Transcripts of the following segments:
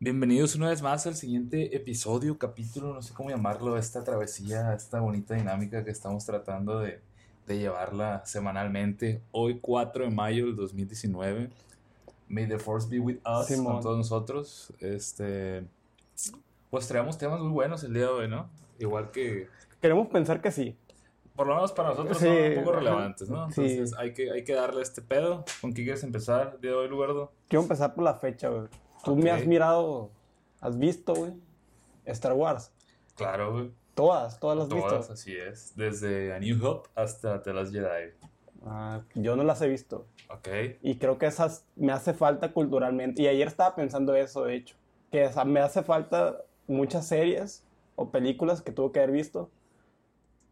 Bienvenidos una vez más al siguiente episodio, capítulo, no sé cómo llamarlo, esta travesía, esta bonita dinámica que estamos tratando de, de llevarla semanalmente. Hoy 4 de mayo del 2019. May the force be with us, Simón. con todos nosotros. Este, pues traemos temas muy buenos el día de hoy, ¿no? Igual que, Queremos pensar que sí. por lo menos para nosotros Sí, son un poco relevantes, ¿no? Sí. Entonces hay, que, hay que darle este pedo. ¿Con qué quieres empezar el día de hoy, Lugardo? Quiero empezar por la fecha, güey. Tú Ok. me has mirado, has visto, güey, Star Wars. Claro, güey. Todas, todas las has Todas, visto. así es. Desde A New Hope hasta The Last Jedi. Ah, yo no las he visto. Ok. Y creo que esas me hace falta culturalmente. Y ayer estaba pensando eso, de hecho. Que me hace falta muchas series o películas que tuve que haber visto.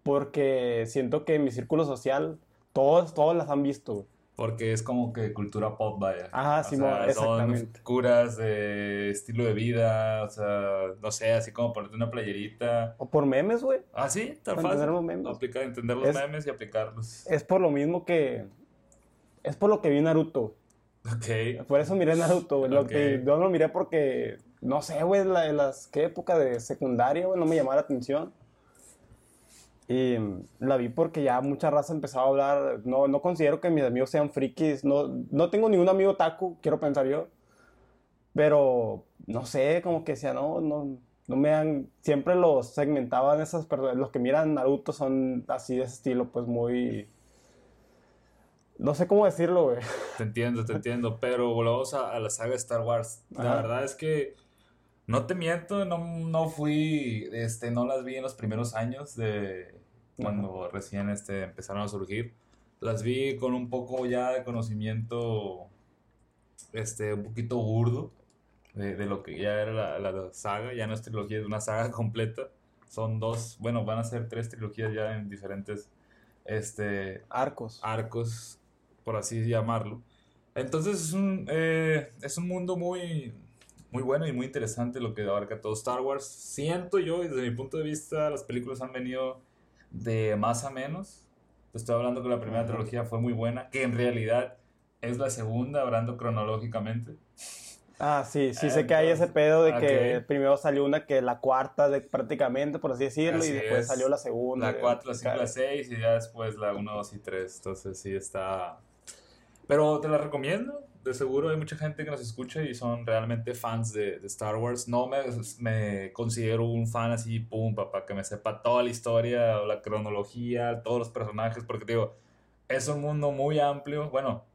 Porque siento que en mi círculo social, todos, todos las han visto. Porque es como que cultura pop, vaya. Ajá, Simón, sea, exactamente. Son curas de estilo de vida, o sea, no sé, así como ponerte una playerita. O por memes, güey. Ah, sí, tan fácil. entender los memes. Aplicar, entender los Es- memes y aplicarlos. Es por lo mismo que. Es por lo que vi Naruto. Ok. Por eso miré Naruto, güey. Lo Ok. que yo lo miré porque. No sé, güey, la, las. ¿Qué época de secundaria, güey? No me llamaba la atención. Y la vi porque ya mucha raza empezaba a hablar. No, no considero que mis amigos sean frikis. No, no tengo ningún amigo taku, quiero pensar yo. Pero no sé, como que decía, no, no, no me han. Siempre los segmentaban esas personas. Los que miran Naruto son así de ese estilo, pues muy. No sé cómo decirlo, güey. Te entiendo, te entiendo. Pero volvamos a, a la saga de Star Wars. La Ajá. verdad es que no te miento, no, no fui, este, no las vi en los primeros años de cuando recién este, empezaron a surgir. Las vi con un poco ya de conocimiento, este, un poquito burdo de, de lo que ya era la, la saga. Ya no es trilogía, es una saga completa. Son dos, bueno, van a ser tres trilogías ya en diferentes, este, Arcos. arcos, por así llamarlo. Entonces es un, eh, es un mundo muy, muy bueno y muy interesante lo que abarca todo Star Wars. Siento yo, desde mi punto de vista, las películas han venido de más a menos. Te estoy hablando que la primera Ajá. trilogía fue muy buena, que en realidad es la segunda, hablando cronológicamente. Ah, sí, sí sé que hay ese pedo de que ok. primero salió una que la cuarta, de, prácticamente, por así decirlo, Así y después es. salió la segunda. La 4, la 5, Cara. la 6 y ya después la 1, 2 y 3. Entonces sí está... Pero te la recomiendo. De seguro hay mucha gente que nos escucha y son realmente fans de, Star Wars. No me, me considero un fan así, pum, papá, que me sepa toda la historia, la cronología, todos los personajes, porque digo, es un mundo muy amplio. Bueno,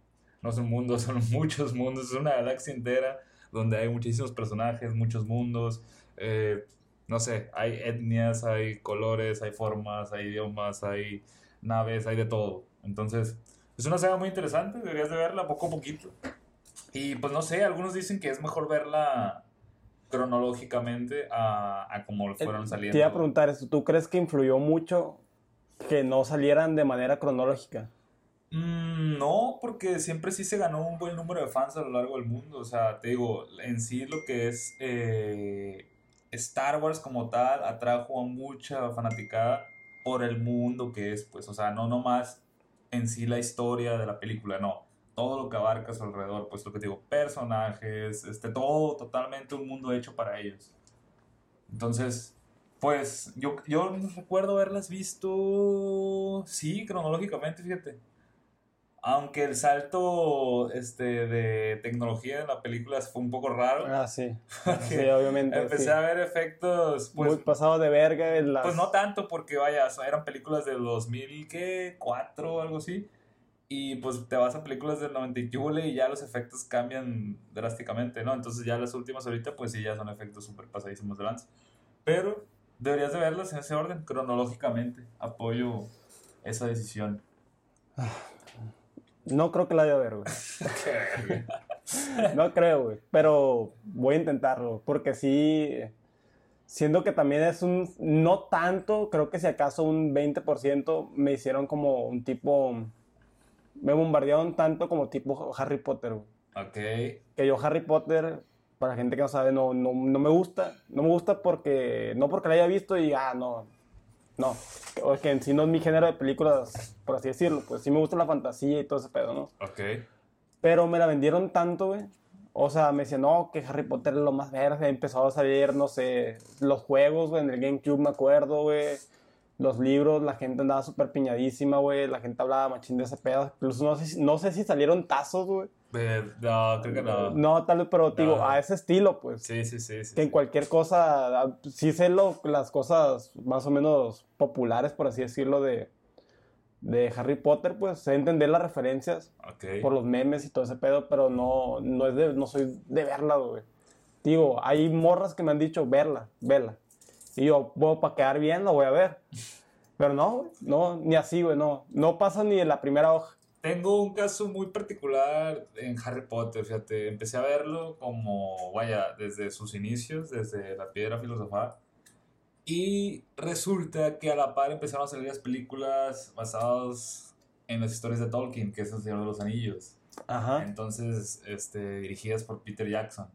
no es un mundo, son muchos mundos, es una galaxia entera donde hay muchísimos personajes, muchos mundos. eh, no sé, hay etnias, hay colores, hay formas, hay idiomas, hay naves, hay de todo. Entonces, es una saga muy interesante, deberías de verla poco a poquito. Y pues no sé, algunos dicen que es mejor verla cronológicamente a, a como fueron saliendo. Te iba a preguntar eso, ¿tú crees que influyó mucho que no salieran de manera cronológica? Mm, no, porque siempre sí se ganó un buen número de fans a lo largo del mundo. O sea, te digo, en sí lo que es eh, Star Wars como tal atrajo a mucha fanaticada por el mundo que es, pues, o sea, no nomás en sí la historia de la película, no. Todo lo que abarca a su alrededor, pues lo que te digo, personajes, este, todo totalmente un mundo hecho para ellos. Entonces, pues yo, yo recuerdo haberlas visto, sí, cronológicamente, fíjate. Aunque el salto este, de tecnología en la película fue un poco raro. Ah, sí. Sí, obviamente. Empecé sí. a ver efectos, pues, Muy pasado de verga. en las- pues no tanto, porque vaya, eran películas del 2004 o algo así. Y pues te vas a películas del 90 y ya los efectos cambian drásticamente, ¿no? Entonces ya las últimas ahorita, pues sí, ya son efectos súper pasadísimos de lanza. Pero deberías de verlas en ese orden, cronológicamente. Apoyo esa decisión. No creo que la haya ver, güey. No creo, güey. Pero voy a intentarlo. Porque sí. Siendo que también es un. No tanto, creo que si acaso un 20% me hicieron como un tipo. Me bombardearon tanto como tipo Harry Potter, güey. ok. Que yo, Harry Potter, para gente que no sabe, no, no, no me gusta. No me gusta porque. No porque la haya visto y. Ah, no. No. O que en sí no es mi género de películas, por así decirlo. Pues sí me gusta la fantasía y todo ese pedo, ¿no? Ok. Pero me la vendieron tanto, güey. O sea, me decían, no, que Harry Potter es lo más verde. Empezó a salir, no sé, los juegos, güey, en el GameCube me acuerdo, güey. Los libros, la gente andaba súper piñadísima, güey. La gente hablaba machín de ese pedo. Incluso no sé, si- no sé si salieron tazos, güey. Eh, no, creo que no. No, tal vez, pero digo, No. a ese estilo, pues. Sí, sí, sí. sí, Que en sí. cualquier cosa, ah, sí sé lo, las cosas más o menos populares, por así decirlo, de, de Harry Potter, pues sé entender las referencias Ok. por los memes y todo ese pedo, pero no, no, es de, no soy de verla, güey. Digo, hay morras que me han dicho, verla, verla. Y yo, bueno, para quedar bien, la voy a ver. Pero no, no, ni así, güey, no. No pasa ni de la primera hoja. Tengo un caso muy particular en Harry Potter, fíjate, empecé a verlo como, vaya, desde sus inicios, desde la piedra filosofal, y resulta que a la par empezaron a salir las películas basadas en las historias de Tolkien, que es El Señor de los Anillos, Ajá. entonces, este, dirigidas por Peter Jackson.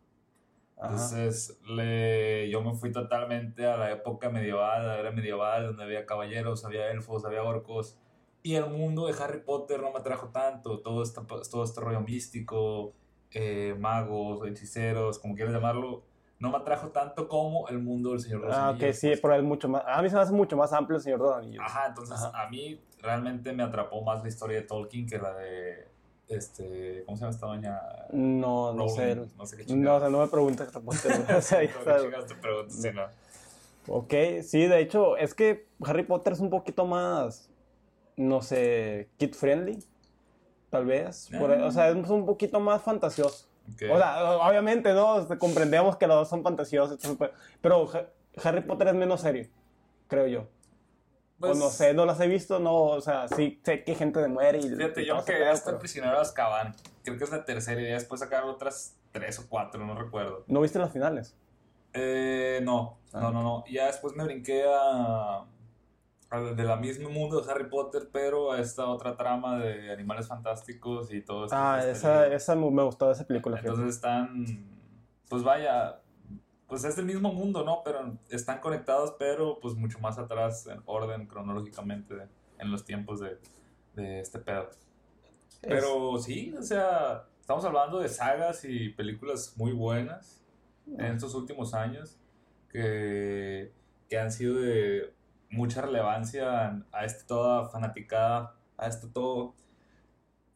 Entonces, le, yo me fui totalmente a la época medieval, a la era medieval, donde había caballeros, había elfos, había orcos. Y el mundo de Harry Potter no me atrajo tanto. Todo este, todo este rollo místico, eh, magos, hechiceros, como quieras llamarlo, no me atrajo tanto como el mundo del Señor de los Ah, Anillos. ok, sí, pero es mucho más. A mí se me hace mucho más amplio el Señor de los Anillos. Ajá, entonces Ajá. a mí realmente me atrapó más la historia de Tolkien que la de. Este, ¿Cómo se llama esta doña? No, no sé. No sé qué No, o chingados. sea, no me preguntes Harry Potter, güey. O sea, ya ¿Qué sabes. chingados te pregunto? Sí, no. Ok, sí, de hecho, es que Harry Potter es un poquito más, no sé, kid friendly, tal vez. por- o sea, es un poquito más fantasioso. O sea, obviamente, ¿no? Comprendemos que los dos son fantasiosos, pero Ha- Harry Potter es menos serio, creo yo. Pues, no sé, no las he visto, no, o sea, sí sé que gente de muere y... Fíjate, y yo que pedo, hasta el prisionero de Azkaban, creo que es la tercera y ya después sacaron otras tres o cuatro, no recuerdo. ¿No viste las finales? Eh, no, Ah, no, no, no. Ya después me brinqué a, a de la misma mundo de Harry Potter, pero a esta otra trama de animales fantásticos y todo esto. Ah, este esa, libro. esa me gustó esa película. fíjate. Entonces están, pues vaya, pues es el mismo mundo, ¿no? Pero están conectados, pero pues mucho más atrás en orden cronológicamente en los tiempos de, de este pedo. Pero sí, o sea, estamos hablando de sagas y películas muy buenas en estos últimos años que, que han sido de mucha relevancia a este toda fanaticada, a este todo,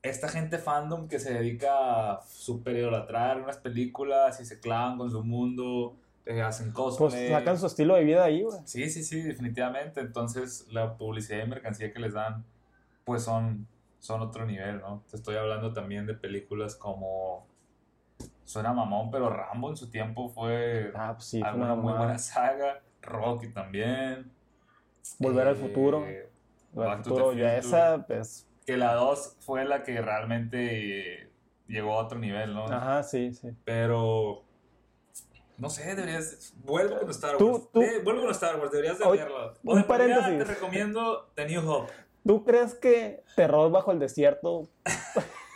esta gente fandom que se dedica a super idolatrar unas películas y se clavan con su mundo, eh, hacen Pues cosplay. sacan su estilo de vida ahí, güey. Sí, sí, sí, definitivamente. Entonces, la publicidad y mercancía que les dan, pues son, son otro nivel, ¿no? Te estoy hablando también de películas como. Suena mamón, pero Rambo en su tiempo fue Ah, pues sí, fue una muy buena saga. Rocky también. Volver al Eh, futuro. Volver al futuro, ya esa, pues... Que la 2 fue la que realmente llegó a otro nivel, ¿no? Ajá, sí, sí. Pero. No sé, deberías. Vuelve con Star Tú- Wars. tú- Eh, vuelve con Star Wars, deberías de Oye, verlo. un de paréntesis. Te recomiendo The New Hope. ¿Tú crees que Terror bajo el desierto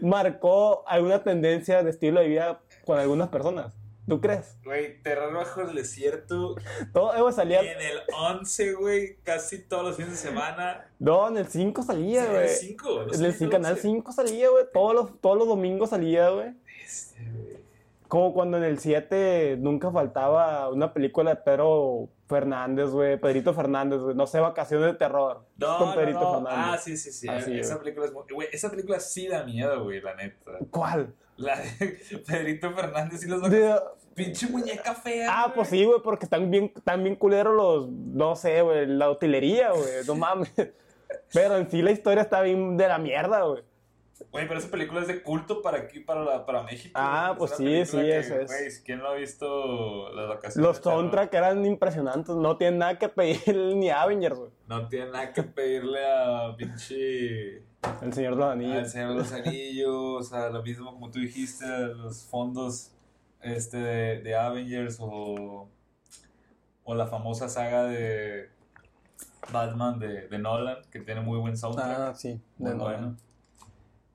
marcó alguna tendencia de estilo de vida con algunas personas? ¿Tú crees? Güey, Terror bajo el desierto. Todo Evo salía. En el 11, güey, casi todos los fines de semana. No, en el 5 salía, en güey. el 5. En el cin- canal 5 salía, güey. Todos los, todos los domingos salía, güey. Este, Como cuando en el 7 nunca faltaba una película de Pedro Fernández, güey. Pedrito Fernández, güey. No sé, vacaciones de terror. No, con Pedrito no. Fernández. Ah, sí, sí, sí. Así, esa película es muy. Güey, esa película sí da miedo, güey, la neta. ¿Cuál? La de Pedrito Fernández y los De- Pinche muñeca fea. Ah, pues sí, güey, porque están bien, están bien culeros los, no sé, güey, la utilería, güey, no mames. Pero en sí la historia está bien de la mierda, güey. Güey, pero esa película es de culto para aquí, para, la, para México. Ah, pues sí, sí, que, eso es. Güey, ¿quién no ha visto las vacaciones? Los de terror? soundtrack eran impresionantes, no tienen nada que pedirle ni a Avengers, güey. No tiene nada que pedirle a pinche. El Señor de los al Anillos. Señor de los Anillos, a lo mismo como tú dijiste, los fondos este, de, de Avengers o, o la famosa saga de Batman de, de Nolan, que tiene muy buen soundtrack. Ah, sí, muy de bueno. bueno.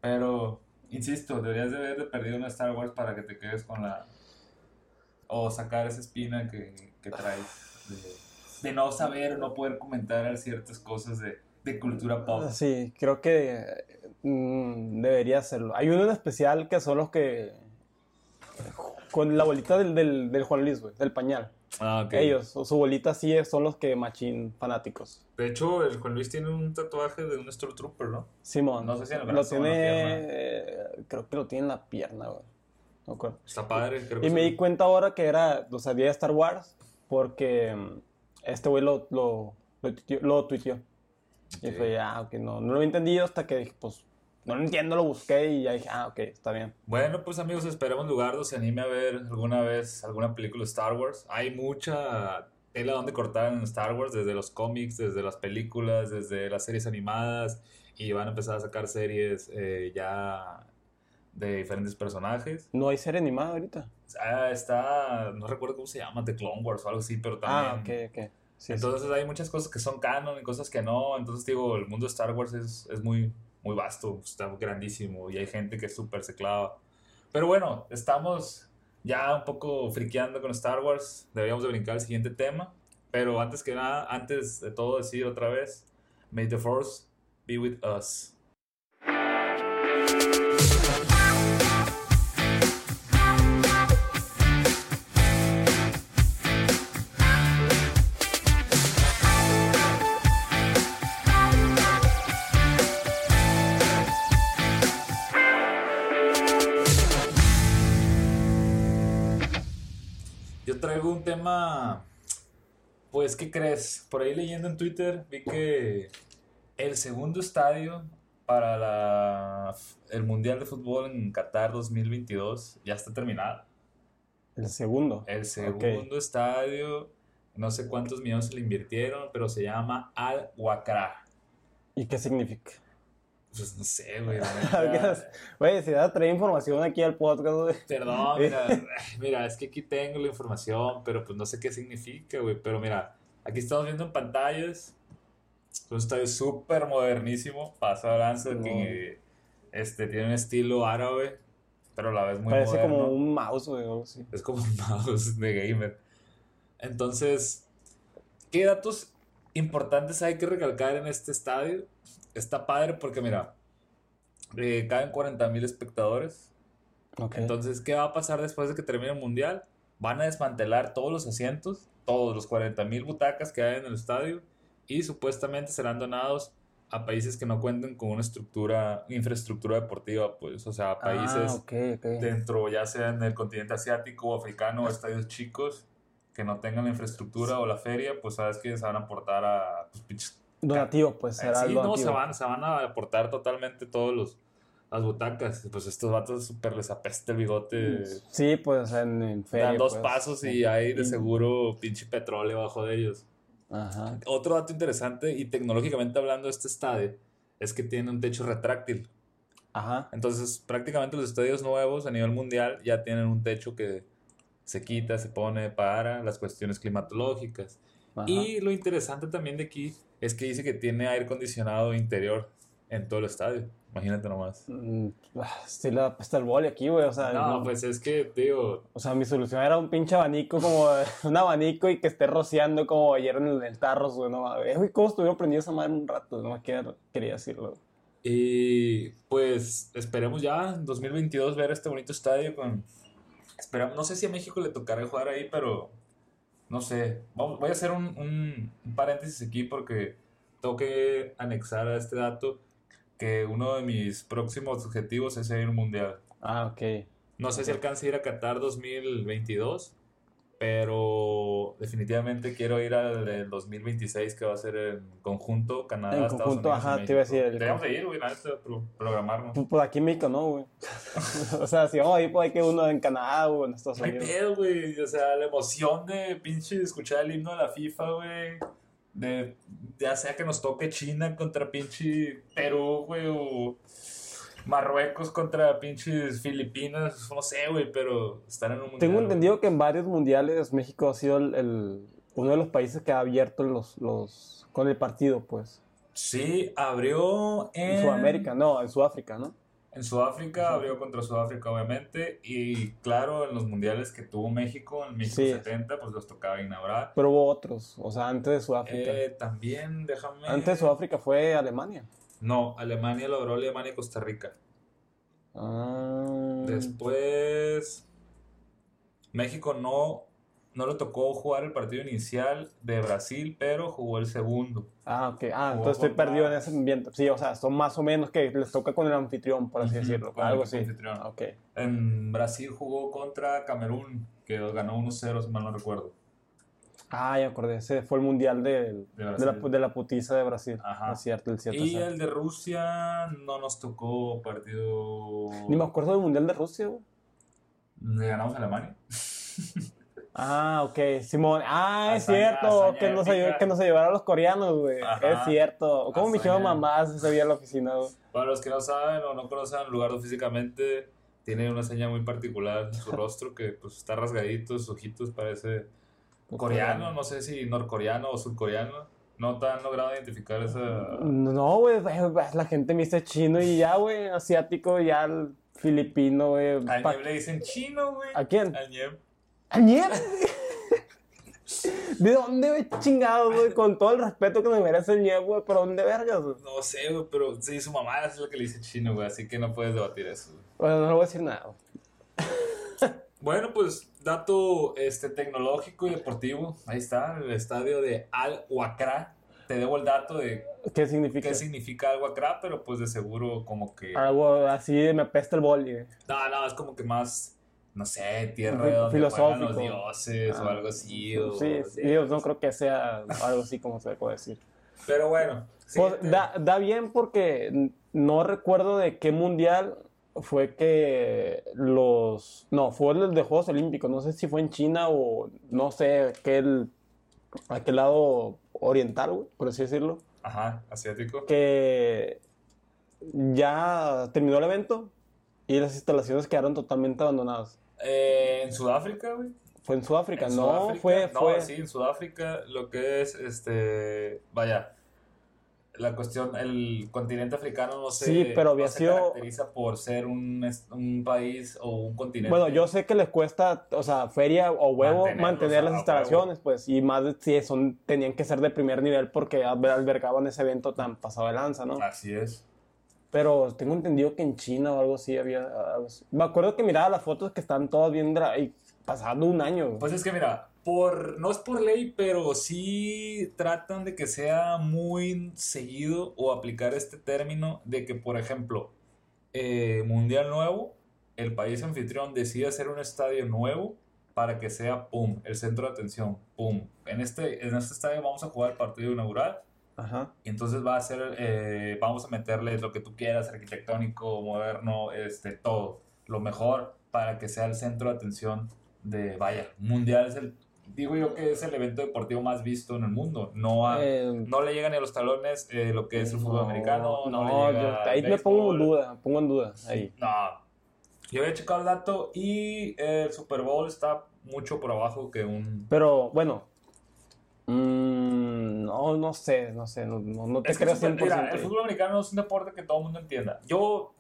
Pero, insisto, deberías de haber perdido una Star Wars para que te quedes con la. O sacar esa espina que, que traes. De, no saber, no poder comentar ciertas cosas de de cultura pop. Sí, creo que mm, debería hacerlo. Hay uno en especial que son los que. Con la bolita del, del, del Juan Luis, güey, del pañal. Ah, ok. Ellos, o su bolita sí son los que machín fanáticos. De hecho, el Juan Luis tiene un tatuaje de un Stormtrooper, ¿no? Simón. No sé si en el Lo brazo o en la tiene. pierna. eh, creo que lo tiene en la pierna, güey. No me acuerdo. Está padre, creo que Y me sí. di cuenta ahora que era, o sea, día de Star Wars, porque mm, este güey lo, lo, lo, tuiteó, lo tuiteó. Y Ok. fue, ah, ok, no, no lo he entendido hasta que dije, pues, no lo entiendo, lo busqué y ya dije, ah, ok, está bien. Bueno, pues amigos, esperemos Lugardo se anime a ver alguna vez alguna película de Star Wars. Hay mucha tela donde cortar en Star Wars, desde los cómics, desde las películas, desde las series animadas, y van a empezar a sacar series eh, ya de diferentes personajes. No hay serie animada ahorita. Ah, está, no recuerdo cómo se llama, The Clone Wars o algo así, pero también... Ah, ok, ok. Sí, sí. Entonces hay muchas cosas que son canon y cosas que no. Entonces digo, el mundo de Star Wars es, es muy, muy vasto, está grandísimo y hay gente que súper se clava. Pero bueno, estamos ya un poco friqueando con Star Wars. Deberíamos de brincar al siguiente tema. Pero antes que nada, antes de todo decir otra vez, May the Force be with us. Tema, pues, ¿qué crees? Por ahí leyendo en Twitter vi que el segundo estadio para la, el Mundial de Fútbol en Qatar 2022 ya está terminado. El segundo. El segundo estadio, no sé cuántos millones se le invirtieron, pero se llama Al Wakra. ¿Y qué significa? Pues no sé, güey. Güey, si vas a traer información aquí al podcast, güey. Perdón, mira, mira, es que aquí tengo la información, pero pues no sé qué significa, güey. Pero mira, aquí estamos viendo en pantallas. Un estadio súper modernísimo. Pasa de lanza Simón. que este, tiene un estilo árabe, pero a la vez muy Parece moderno. como un mouse, güey, o así. Es como un mouse de gamer. Entonces, ¿qué datos importantes hay que recalcar en este estadio? Está padre porque, mira, eh, caben 40 mil espectadores. Ok. Entonces, ¿qué va a pasar después de que termine el mundial? Van a desmantelar todos los asientos, todos los 40 mil butacas que hay en el estadio y supuestamente serán donados a países que no cuenten con una estructura, infraestructura deportiva, pues, o sea, países Ah, ok, ok. dentro, ya sea en el continente asiático o africano, o estadios chicos que no tengan la infraestructura o la feria, pues sabes que se van a aportar a pues, pinches Donativo, pues, será sí, no, se van, se van a aportar totalmente todos los las butacas. Pues estos vatos súper les apesta el bigote. Sí, pues, en, en feria, Dan dos pues. pasos y hay de seguro pinche petróleo bajo de ellos. Ajá. Otro dato interesante y tecnológicamente hablando este estadio es que tiene un techo retráctil. Ajá. Entonces prácticamente los estadios nuevos a nivel mundial ya tienen un techo que se quita, se pone para las cuestiones climatológicas. ajá. Y lo interesante también de aquí es que dice que tiene aire acondicionado interior en todo el estadio. Imagínate nomás. Mm, ah, Sí, apesta el boli aquí, güey. O sea, No, no- pues es que, digo, o sea, mi solución era un pinche abanico, como un abanico y que esté rociando como ayer en el, el tarros, güey. No, güey, ¿cómo estuvieron prendido esa madre un rato? No quería, quería decirlo. y pues esperemos ya en 2022 ver este bonito estadio con... Esperamos, no sé si a México le tocará jugar ahí, pero no sé. Vamos- voy a hacer un, un- un paréntesis aquí porque tengo que anexar a este dato que uno de mis próximos objetivos es ir mundial. Ah, ok. No sé si alcance a ir a Qatar 2022, pero definitivamente quiero ir al del 2026 que va a ser en conjunto Canadá, En Estados conjunto, Unidos ajá, te iba a decir el- Deberíamos de ir, güey, la neta, pro- programarnos. Pues, pues aquí en México no, güey. o sea, si vamos a ir, pues hay que uno en Canadá o en Estados Unidos. pedo, güey. O sea, la emoción de pinche escuchar el himno de la FIFA, güey. De, ya sea que nos toque China contra pinche Perú, güey, o Marruecos contra pinches Filipinas, no sé, güey, pero estar en un mundial. Tengo entendido que en varios mundiales México ha sido el, el- uno de los países que ha abierto los, los con el partido, pues. Sí, abrió en... En Sudamérica, no, en Sudáfrica, ¿no? En Sudáfrica, abrió contra Sudáfrica, obviamente. Y claro, en los mundiales que tuvo México, en México Sí. 70, pues los tocaba inaugurar. Pero hubo otros, o sea, antes de Sudáfrica. Eh, también, déjame. Antes de Sudáfrica fue Alemania. No, Alemania logró Alemania y Costa Rica. Ah. Después, México no, no le tocó jugar el partido inicial de Brasil, pero jugó el segundo. Ah, ok. Ah, Jugó entonces estoy perdido en ese ambiente. Sí, o sea, son más o menos que les toca con el anfitrión, por así decirlo. Algo así. anfitrión. Ah, Ok. En Brasil jugó contra Camerún, que ganó 1-0, si mal no recuerdo. Ah, ya acordé. Ese fue el mundial del- De de, la, de la putiza de Brasil. Ajá. Es cierto, el cierto. Y cierto. el de Rusia no nos tocó partido. Ni me acuerdo del mundial de Rusia, güey. Le ganamos a Alemania. Ah, ok, Simón. Ah, es cierto, que nos, ayudó, que nos ayudaron los coreanos, güey. Es cierto. ¿Cómo me dijeron Hazaña. mamás ese día en la oficina, güey? Para los que no saben o no conocen al lugar físicamente, tiene una señal muy particular en su rostro que pues está rasgadito, sus ojitos parece coreano, no sé si norcoreano o surcoreano. No tan logrado identificar esa... No, güey, la gente me dice chino y ya, güey, asiático, ya el filipino, güey. Al Pa- Nieb le dicen chino, güey. ¿A quién? Al Nieb. ¿A nieve? ¿De dónde, güey, chingados, güey? Con todo el respeto que me merece el nieve, güey, ¿pero dónde vergas, güey? No sé, güey, pero sí, su mamá es la que le dice chino, güey, así que no puedes debatir eso. Bueno, no le voy a decir nada, güey. Bueno, pues dato este, tecnológico y deportivo. Ahí está, el estadio de Al Wakra. Te debo el dato de ¿Qué significa? qué significa Al Wakra, pero pues de seguro como que... Algo así me apesta el boli, güey. No, no, es como que más, no sé, tierra de donde filosófico. los dioses o Ah. algo así. o- Sí, sí, yo no creo que sea algo así como se puede decir. Pero bueno. Pues, da, da bien porque no recuerdo de qué mundial fue que los... No, fue el de Juegos Olímpicos. No sé si fue en China o no sé, aquel, aquel lado oriental, güey, por así decirlo. Ajá, asiático. Que ya terminó el evento y las instalaciones quedaron totalmente abandonadas. Eh, en Sudáfrica, güey. Fue en Sudáfrica, En no, Sudáfrica. fue... No, fue... sí, en Sudáfrica lo que es, este, vaya, la cuestión, el continente africano no se, Sí, pero había no se caracteriza por ser un, un país o un continente. Bueno, yo sé que les cuesta, o sea, feria o huevo mantener las huevo. instalaciones, pues, y más si son, tenían que ser de primer nivel porque alber- albergaban ese evento tan pasado de lanza, ¿no? Así es. Pero tengo entendido que en China o algo así había. algo así. Me acuerdo que miraba las fotos que están todas bien y pasando un año. Pues es que mira, por, no es por ley, pero sí tratan de que sea muy seguido o aplicar este término de que, por ejemplo, eh, Mundial Nuevo, el país anfitrión decide hacer un estadio nuevo para que sea, pum, el centro de atención, pum. En este, en este estadio vamos a jugar el partido inaugural Ajá. y entonces va a ser, eh, vamos a meterle lo que tú quieras, arquitectónico, moderno, este, todo, lo mejor para que sea el centro de atención de, vaya, mundial es el, digo yo que es el evento deportivo más visto en el mundo, no, a- Eh, no le llegan ni a los talones eh, lo que es el fútbol no, americano, no, No, le llega yo- ahí me pongo en duda, pongo en duda. Ahí. No, yo había checado el dato y el Super Bowl está mucho por abajo que un... Pero bueno. mm, no, no sé, no sé, no, no, no te Es que creo el fútbol- 100%. mira, el fútbol americano es un deporte que todo el mundo entienda. Yo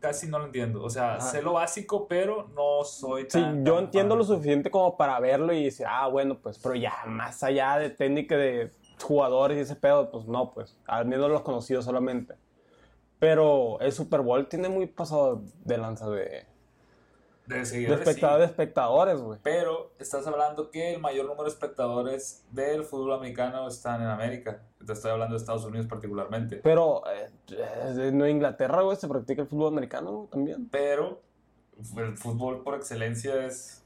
casi no lo entiendo. O sea, Ajá. sé lo básico, pero no soy Sí, tan... yo tan entiendo lo suficiente como para verlo y decir, ah, bueno, pues, pero ya más allá de técnica de jugadores y ese pedo, pues no, pues, al menos los conocidos solamente. Pero el Super Bowl tiene muy pasado de lanza de, De de, seguidores, espectadores, sí. de espectadores, güey. Pero estás hablando que el mayor número de espectadores del fútbol americano están en América. Te estoy hablando de Estados Unidos particularmente. Pero eh, en Inglaterra, güey, se practica el fútbol americano también. Pero el fútbol por excelencia es...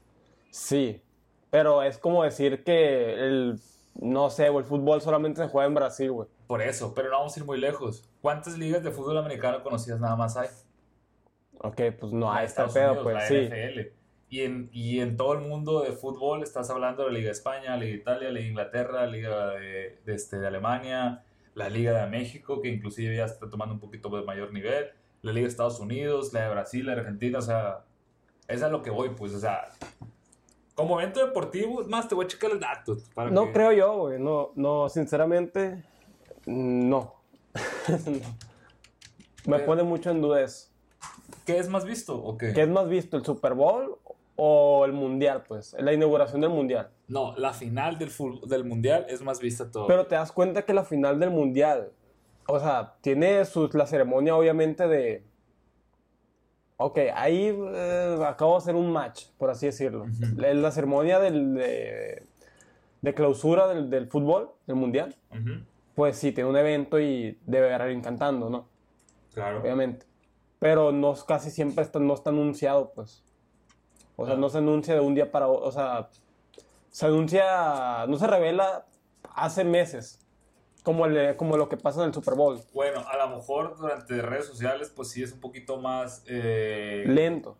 Sí, pero es como decir que el, no sé, güey, el fútbol solamente se juega en Brasil, güey. Por eso, pero no vamos a ir muy lejos. ¿Cuántas ligas de fútbol americano conocidas nada más hay? Ok, pues no, el Estados pedo, Unidos, pues la sí. NFL. Y en, y en todo el mundo de fútbol estás hablando de la Liga de España, la Liga de Italia, la Liga de Inglaterra, la Liga de, de, este, de Alemania, la Liga de México, que inclusive ya está tomando un poquito de mayor nivel, la Liga de Estados Unidos, la de Brasil, la de Argentina, o sea, es a lo que voy, pues, o sea, como evento deportivo, más, te voy a checar el dato. para No que- creo yo, güey. No, no, sinceramente, no. No. Me Pero- pone mucho en duda eso. ¿Qué es más visto o qué? ¿Qué es más visto, el Super Bowl o el Mundial, pues? La inauguración del Mundial. No, la final del, del mundial es más vista todo. Pero te das cuenta que la final del Mundial, o sea, tiene sus, la ceremonia obviamente de... Ok, ahí eh, acabo de hacer un match, por así decirlo. La, la ceremonia del, de, de clausura del, del fútbol, del Mundial, pues sí, tiene un evento y debe haber alguien cantando, ¿no? Claro. Obviamente. Pero no casi siempre está, no está anunciado, pues. O sea, Ah. no se anuncia de un día para otro. O sea, se anuncia, no se revela hace meses. Como, el, como lo que pasa en el Super Bowl. Bueno, a lo mejor durante redes sociales, pues sí es un poquito más. eh, Lento.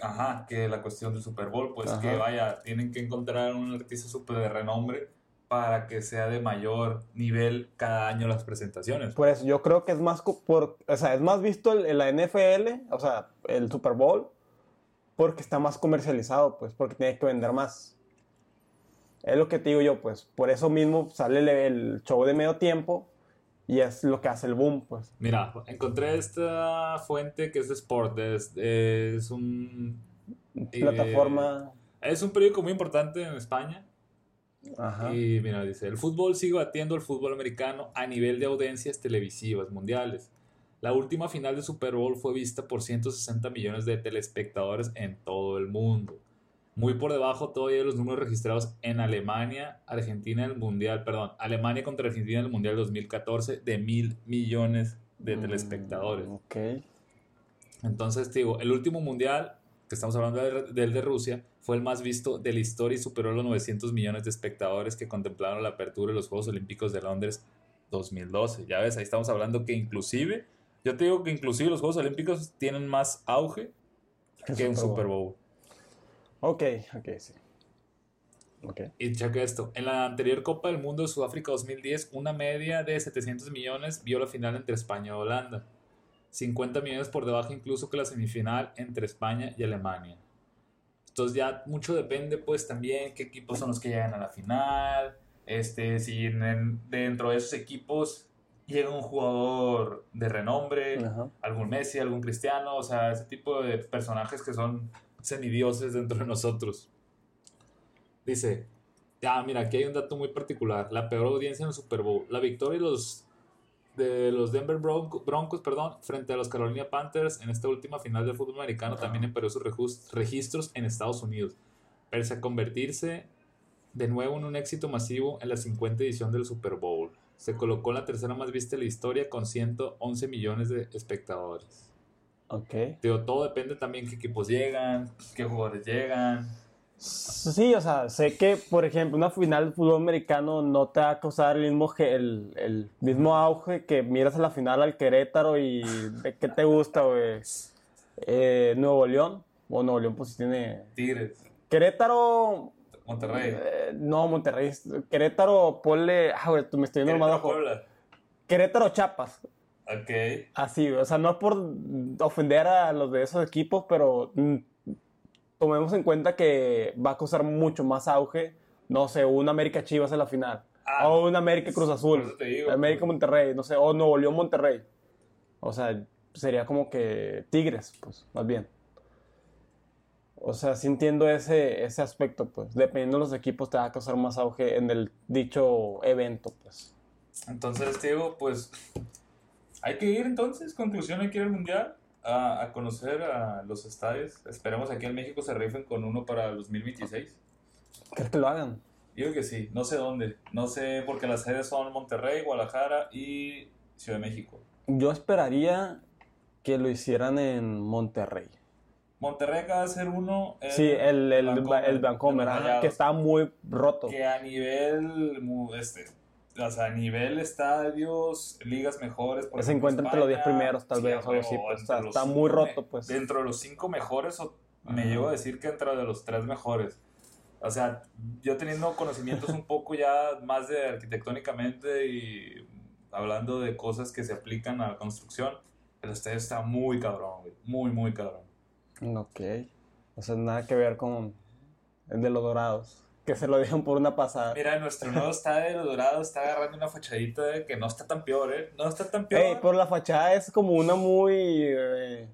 Ajá, que la cuestión del Super Bowl, pues Ajá. que vaya, tienen que encontrar un artista súper de renombre para que sea de mayor nivel cada año las presentaciones. Por eso, yo creo que es más, por, o sea, es más visto el, la NFL, o sea, el Super Bowl, porque está más comercializado, pues, porque tiene que vender más. Es lo que te digo yo, pues. Por eso mismo sale el, el show de medio tiempo y es lo que hace el boom, pues. Mira, encontré esta fuente que es de Sport, es, es un Eh, Plataforma. es un periódico muy importante en España Ajá. y mira, dice, el fútbol sigue batiendo al fútbol americano a nivel de audiencias televisivas mundiales. La última final de Super Bowl fue vista por 160 millones de telespectadores en todo el mundo. Muy por debajo todavía de los números registrados en Alemania, Argentina en el Mundial, perdón, Alemania contra Argentina en el Mundial 2014 de mil millones de telespectadores. Mm, Ok. Entonces, te digo, el último mundial, que estamos hablando de- del de Rusia, fue el más visto de la historia y superó los 900 millones de espectadores que contemplaron la apertura de los Juegos Olímpicos de Londres 2012. Ya ves, ahí estamos hablando que inclusive, yo te digo que inclusive los Juegos Olímpicos tienen más auge que un Super Bowl. Ok, ok, sí. Ok. Y checa esto, en la anterior Copa del Mundo de Sudáfrica 2010, una media de 700 millones vio la final entre España y Holanda. 50 millones por debajo incluso que la semifinal entre España y Alemania. Entonces ya mucho depende pues también qué equipos son los que llegan a la final, este, si en- dentro de esos equipos llega un jugador de renombre, Ajá. algún Messi, algún Cristiano, o sea, ese tipo de personajes que son semidioses dentro de nosotros. Dice, ah, mira, aquí hay un dato muy particular, la peor audiencia en el Super Bowl, la victoria de los de los Denver Bronco- Broncos, perdón, frente a los Carolina Panthers en esta última final del fútbol americano también empeoró sus registros en Estados Unidos, pese a convertirse de nuevo en un éxito masivo en la 50 edición del Super Bowl. Se colocó en la tercera más vista de la historia con 111 millones de espectadores. Ok. Digo, todo depende también qué equipos llegan, qué jugadores llegan. Sí, o sea, sé que, por ejemplo, una final de fútbol americano no te va a causar el mismo, el, el mismo auge que miras a la final al Querétaro y ¿de qué te gusta, güey? Eh, Nuevo León. O Nuevo León, pues sí tiene. Tigres, Querétaro. Monterrey. eh, no, Monterrey. Querétaro, ponle. Ah, güey, tú me estoy viendo Querétaro, mal. Puebla. Querétaro, Chapas. Ok. Así, o sea, no es por ofender a los de esos equipos, pero mm, tomemos en cuenta que va a causar mucho más auge, no sé, un América Chivas en la final, Ah, o un América Cruz Azul, digo, América pues. Monterrey, no sé, o Nuevo León Monterrey. O sea, sería como que Tigres, pues, más bien. O sea, sí entiendo ese, ese aspecto, pues, dependiendo de los equipos te va a causar más auge en el dicho evento, pues. Entonces, Diego, pues hay que ir entonces, conclusión, hay que ir al Mundial a, a conocer a los estadios. Esperemos aquí en México se rifen con uno para el 2026. ¿Crees que lo hagan? Yo creo que sí, no sé dónde. No sé porque las sedes son Monterrey, Guadalajara y Ciudad de México. Yo esperaría que lo hicieran en Monterrey. Monterrey acaba de hacer uno. en Sí, el, el, Vancomer, el Vancomer, que está muy roto. Que a nivel, este, o sea, a nivel estadios, ligas mejores. Por Se encuentra entre los 10 España, primeros, tal sí, vez, a algo así, pues, está- muy roto, pues. Dentro de los cinco mejores, o me llevo a decir que entre de los tres mejores. O sea, yo teniendo conocimientos un poco ya más de arquitectónicamente y hablando de cosas que se aplican a la construcción, el estadio está muy cabrón, güey. Muy, muy cabrón. Ok. O sea, nada que ver con el de los dorados. Que se lo dieron por una pasada. Mira, nuestro nuevo estadio Dorado está agarrando una fachadita de que no está tan peor, ¿eh? No está tan peor. Ey, por la fachada es como una muy. eh,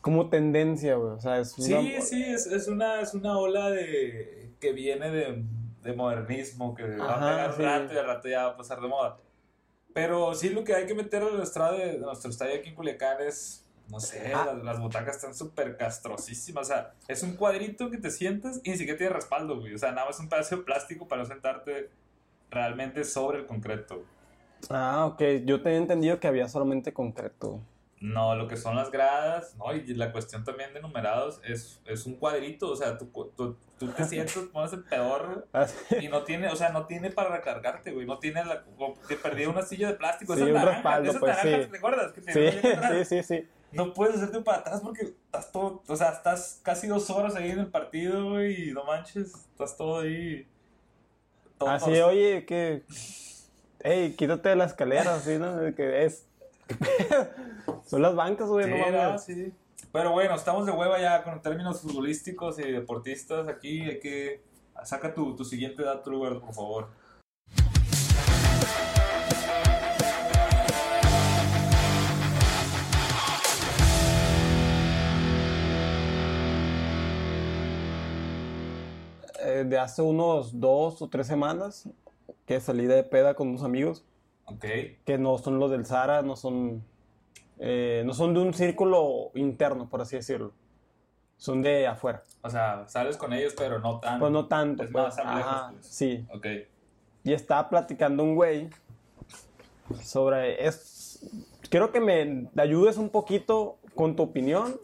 como tendencia, güey. O sea, es Sí, una- sí, es, es una, es una ola de que viene de, de modernismo, que va a pegar sí. rato y al rato ya va a pasar de moda. Pero sí lo que hay que meter estrado de, de nuestro estadio aquí en Culiacán es, no sé, Ah. las, las butacas están súper castrosísimas. O sea, es un cuadrito que te sientas y ni siquiera tiene respaldo, güey. O sea, nada más un pedazo de plástico para sentarte realmente sobre el concreto. Ah, ok. Yo tenía entendido que había solamente concreto. No, lo que son las gradas, no, y la cuestión también de numerados es, es un cuadrito, o sea, tú, tú, tú te sientas, pones el pedorro Así. y no tiene, o sea, no tiene para recargarte, güey, no tiene la, te perdí una silla de plástico, Sí, esas un respaldo, esas pues, naranjas, sí. ¿te acuerdas? Que te Sí, sí, sí, sí. No puedes hacerte para atrás porque estás todo, o sea, estás casi dos horas ahí en el partido, güey, y no manches, estás todo ahí. todo Así, tos- oye, que. Ey, quítate de la escalera, así, ¿no? Que es. Son las bancas, güey, Sí, no mames. Sí. Pero bueno, estamos de hueva ya con términos futbolísticos y deportistas. Aquí hay que. Saca tu, tu siguiente dato, lugar, por favor. De hace unos dos o tres semanas que salí de peda con unos amigos Ok. que no son los del Zara, no son. eh, no son de un círculo interno, por así decirlo. Son de afuera. O sea, sales con ellos, pero no tan. Pues no tanto. Es pues, más lejos, ajá, pues. Sí. Ok. Y estaba platicando un güey sobre. Es, quiero que me ayudes un poquito con tu opinión.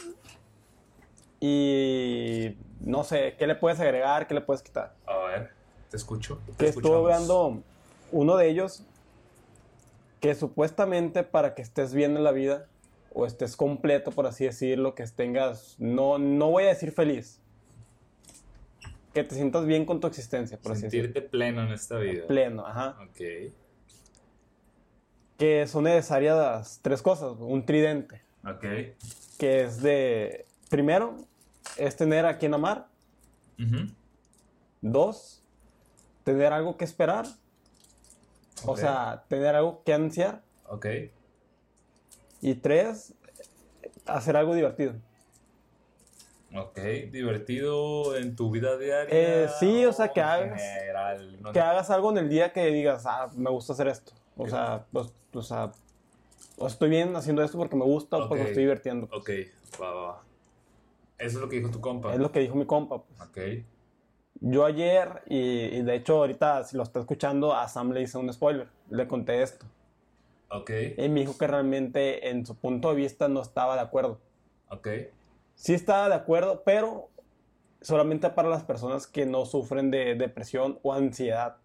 Y no sé, ¿qué le puedes agregar? ¿Qué le puedes quitar? A ver, te escucho. te Que estuve escuchamos. hablando uno de ellos que supuestamente para que estés bien en la vida o estés completo, por así decirlo, que tengas, no, no voy a decir feliz, que te sientas bien con tu existencia, por así decirlo. Sentirte pleno en esta vida. Pleno, ajá. Ok. Que son necesarias tres cosas, un tridente, Ok. que es de, primero, es tener a quien amar, dos, tener algo que esperar, o sea, tener algo que ansiar, Ok. y tres, hacer algo divertido. Ok. Divertido en tu vida diaria. Eh, sí, o sea, que hagas- general, no Que hagas algo en el día que digas, ah, me gusta hacer esto. O sea, pues, o sea, o estoy bien haciendo esto porque me gusta o porque me estoy divirtiendo. Ok, va, va, va. Eso es lo que dijo tu compa. Es lo que dijo mi compa. pues. Ok. Yo ayer, y, y de hecho ahorita si lo está escuchando, a Sam le hice un spoiler. Le conté esto. Ok. Y me dijo que realmente en su punto de vista no estaba de acuerdo. Ok. Sí estaba de acuerdo, pero solamente para las personas que no sufren de depresión o ansiedad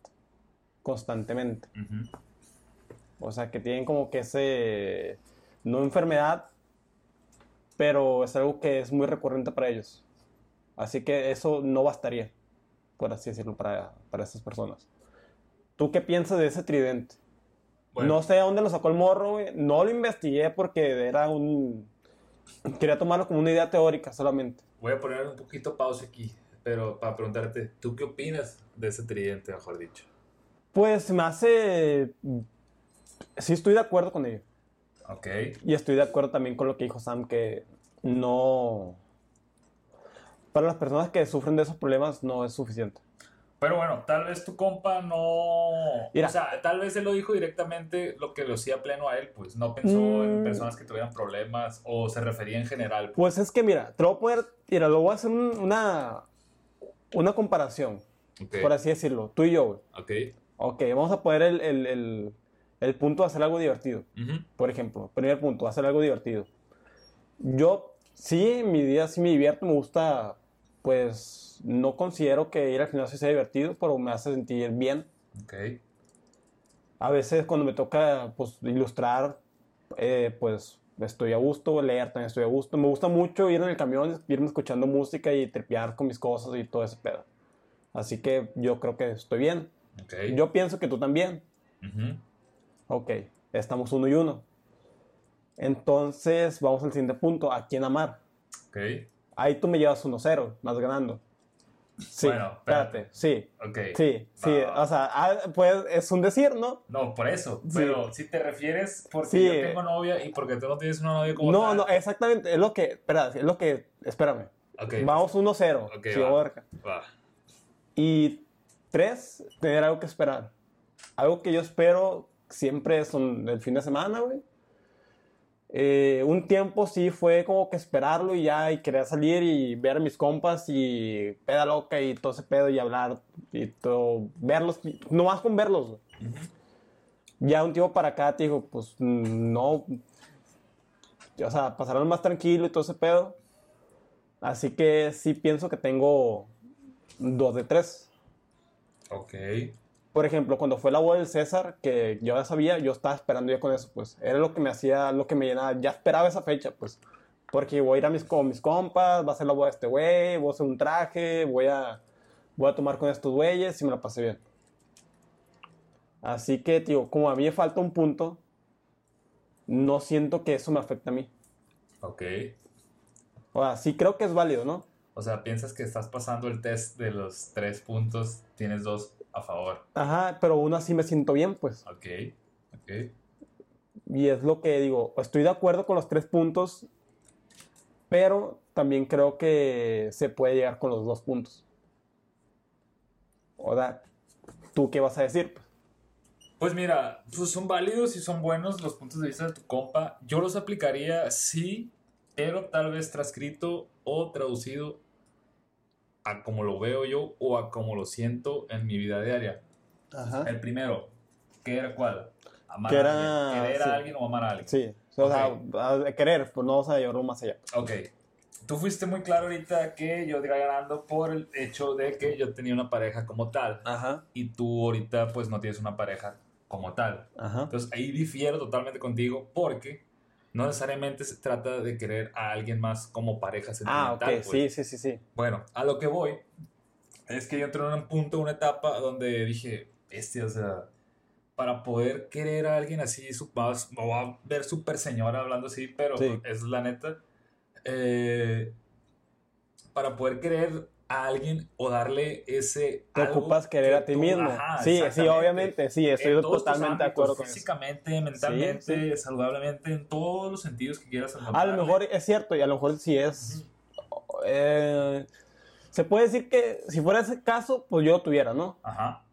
constantemente. Ujú. O sea, que tienen como que ese, no enfermedad, pero es algo que es muy recurrente para ellos. Así que eso no bastaría, por así decirlo, para, para esas personas. ¿Tú qué piensas de ese tridente? Bueno, No sé a dónde lo sacó el morro, güey. No lo investigué porque era un... Quería tomarlo como una idea teórica solamente. voy a poner un poquito pausa aquí, pero para preguntarte, ¿tú qué opinas de ese tridente, mejor dicho? Pues me hace... Sí estoy de acuerdo con ello. Ok. Y estoy de acuerdo también con lo que dijo Sam, que no... Para las personas que sufren de esos problemas no es suficiente. Pero bueno, tal vez tu compa no. Mira. O sea, tal vez él lo dijo directamente lo que lo hacía pleno a él, pues. No pensó en Mm. personas que tuvieran problemas o se refería en general. pues. Pues es que mira, te voy a poner... Mira, lo voy a hacer un- una... Una comparación, Ok. por así decirlo. Tú y yo, güey. Ok. Ok, vamos a poner el, el, el, el punto de hacer algo divertido. Por ejemplo, primer punto, hacer algo divertido. Yo, sí, en mi día sí me divierto, me gusta, pues, no considero que ir al gimnasio sea divertido, pero me hace sentir bien. Ok. A veces cuando me toca, pues, ilustrar, eh, pues, estoy a gusto, leer también estoy a gusto. Me gusta mucho ir en el camión, irme escuchando música y trepear con mis cosas y todo ese pedo. Así que yo creo que estoy bien. Ok. Yo pienso que tú también. Ujú. Ok, estamos uno y uno. Entonces, vamos al siguiente punto. ¿A quién amar? Ok. Ahí tú me llevas 1-0, vas ganando. Sí, Bueno, espérate, sí. Ok. Sí, sí, Va, o sea, ah, pues es un decir, ¿no? No, por eso. Sí. Pero si te refieres porque Sí. yo tengo novia y porque tú no tienes una novia como No, tal. no, exactamente, es lo que, espera, es lo que, espérame. Ok. Vamos 1-0. Ok, sí, va. Va. Y tres, tener algo que esperar. Algo que yo espero siempre es un- el fin de semana, güey. Eh, un tiempo sí fue como que esperarlo y ya, y querer salir y ver a mis compas y peda loca y todo ese pedo y hablar y todo, verlos, nomás con verlos, güey. Ya un tiempo para acá te digo, pues no, o sea, pasarán más tranquilo y todo ese pedo. Así que sí pienso que tengo dos de tres. Ok. Por ejemplo, cuando fue la boda del César, que yo ya sabía, yo estaba esperando ya con eso, pues. Era lo que me hacía, lo que me llenaba. Ya esperaba esa fecha, pues. Porque voy a ir a mis, con mis compas, va a ser la boda de este güey, voy a hacer un traje, voy a, voy a tomar con estos güeyes y me la pasé bien. Así que, tío, como a mí me falta un punto, no siento que eso me afecte a mí. Ok. O sea, sí creo que es válido, ¿no? O sea, piensas que estás pasando el test de los tres puntos, tienes dos a favor. Ajá, pero aún así me siento bien, pues. Ok. Ok. Y es lo que digo, estoy de acuerdo con los tres puntos, pero también creo que se puede llegar con los dos puntos. O sea, ¿tú qué vas a decir? Pues mira, pues son válidos y son buenos los puntos de vista de tu compa. Yo los aplicaría, sí, pero tal vez transcrito o traducido a como lo veo yo o a como lo siento en mi vida diaria. Ajá. El primero, ¿qué era cuál? Amar Que a era- alguien. ¿Querer sí. a alguien o amar a alguien? Sí, o sea, a- de querer, pues no vamos a llevarlo más allá. Ok. Tú fuiste muy claro ahorita que yo iba ganando por el hecho de que yo tenía una pareja como tal. Ajá, Y tú ahorita pues no tienes una pareja como tal. ajá. Entonces ahí difiero totalmente contigo porque no necesariamente se trata de querer a alguien más como pareja Ah, sentimental. ok, pues. sí, sí, sí, sí. Bueno, a lo que voy es que yo entré en un punto, una etapa donde dije, bestia, o sea, para poder querer a alguien así, su, me voy a ver súper señora hablando así, pero Sí. es la neta. eh, para poder querer a alguien o darle ese. Te algo ocupas querer que a ti tú- mismo. Ajá, sí, sí, obviamente, sí, estoy En todos tus totalmente de acuerdo con eso. Físicamente, mentalmente, Sí, saludablemente, en todos los sentidos que quieras A lo mejor es cierto y a lo mejor sí es. eh, se puede decir que si fuera ese caso, pues yo lo tuviera, ¿no? Ajá.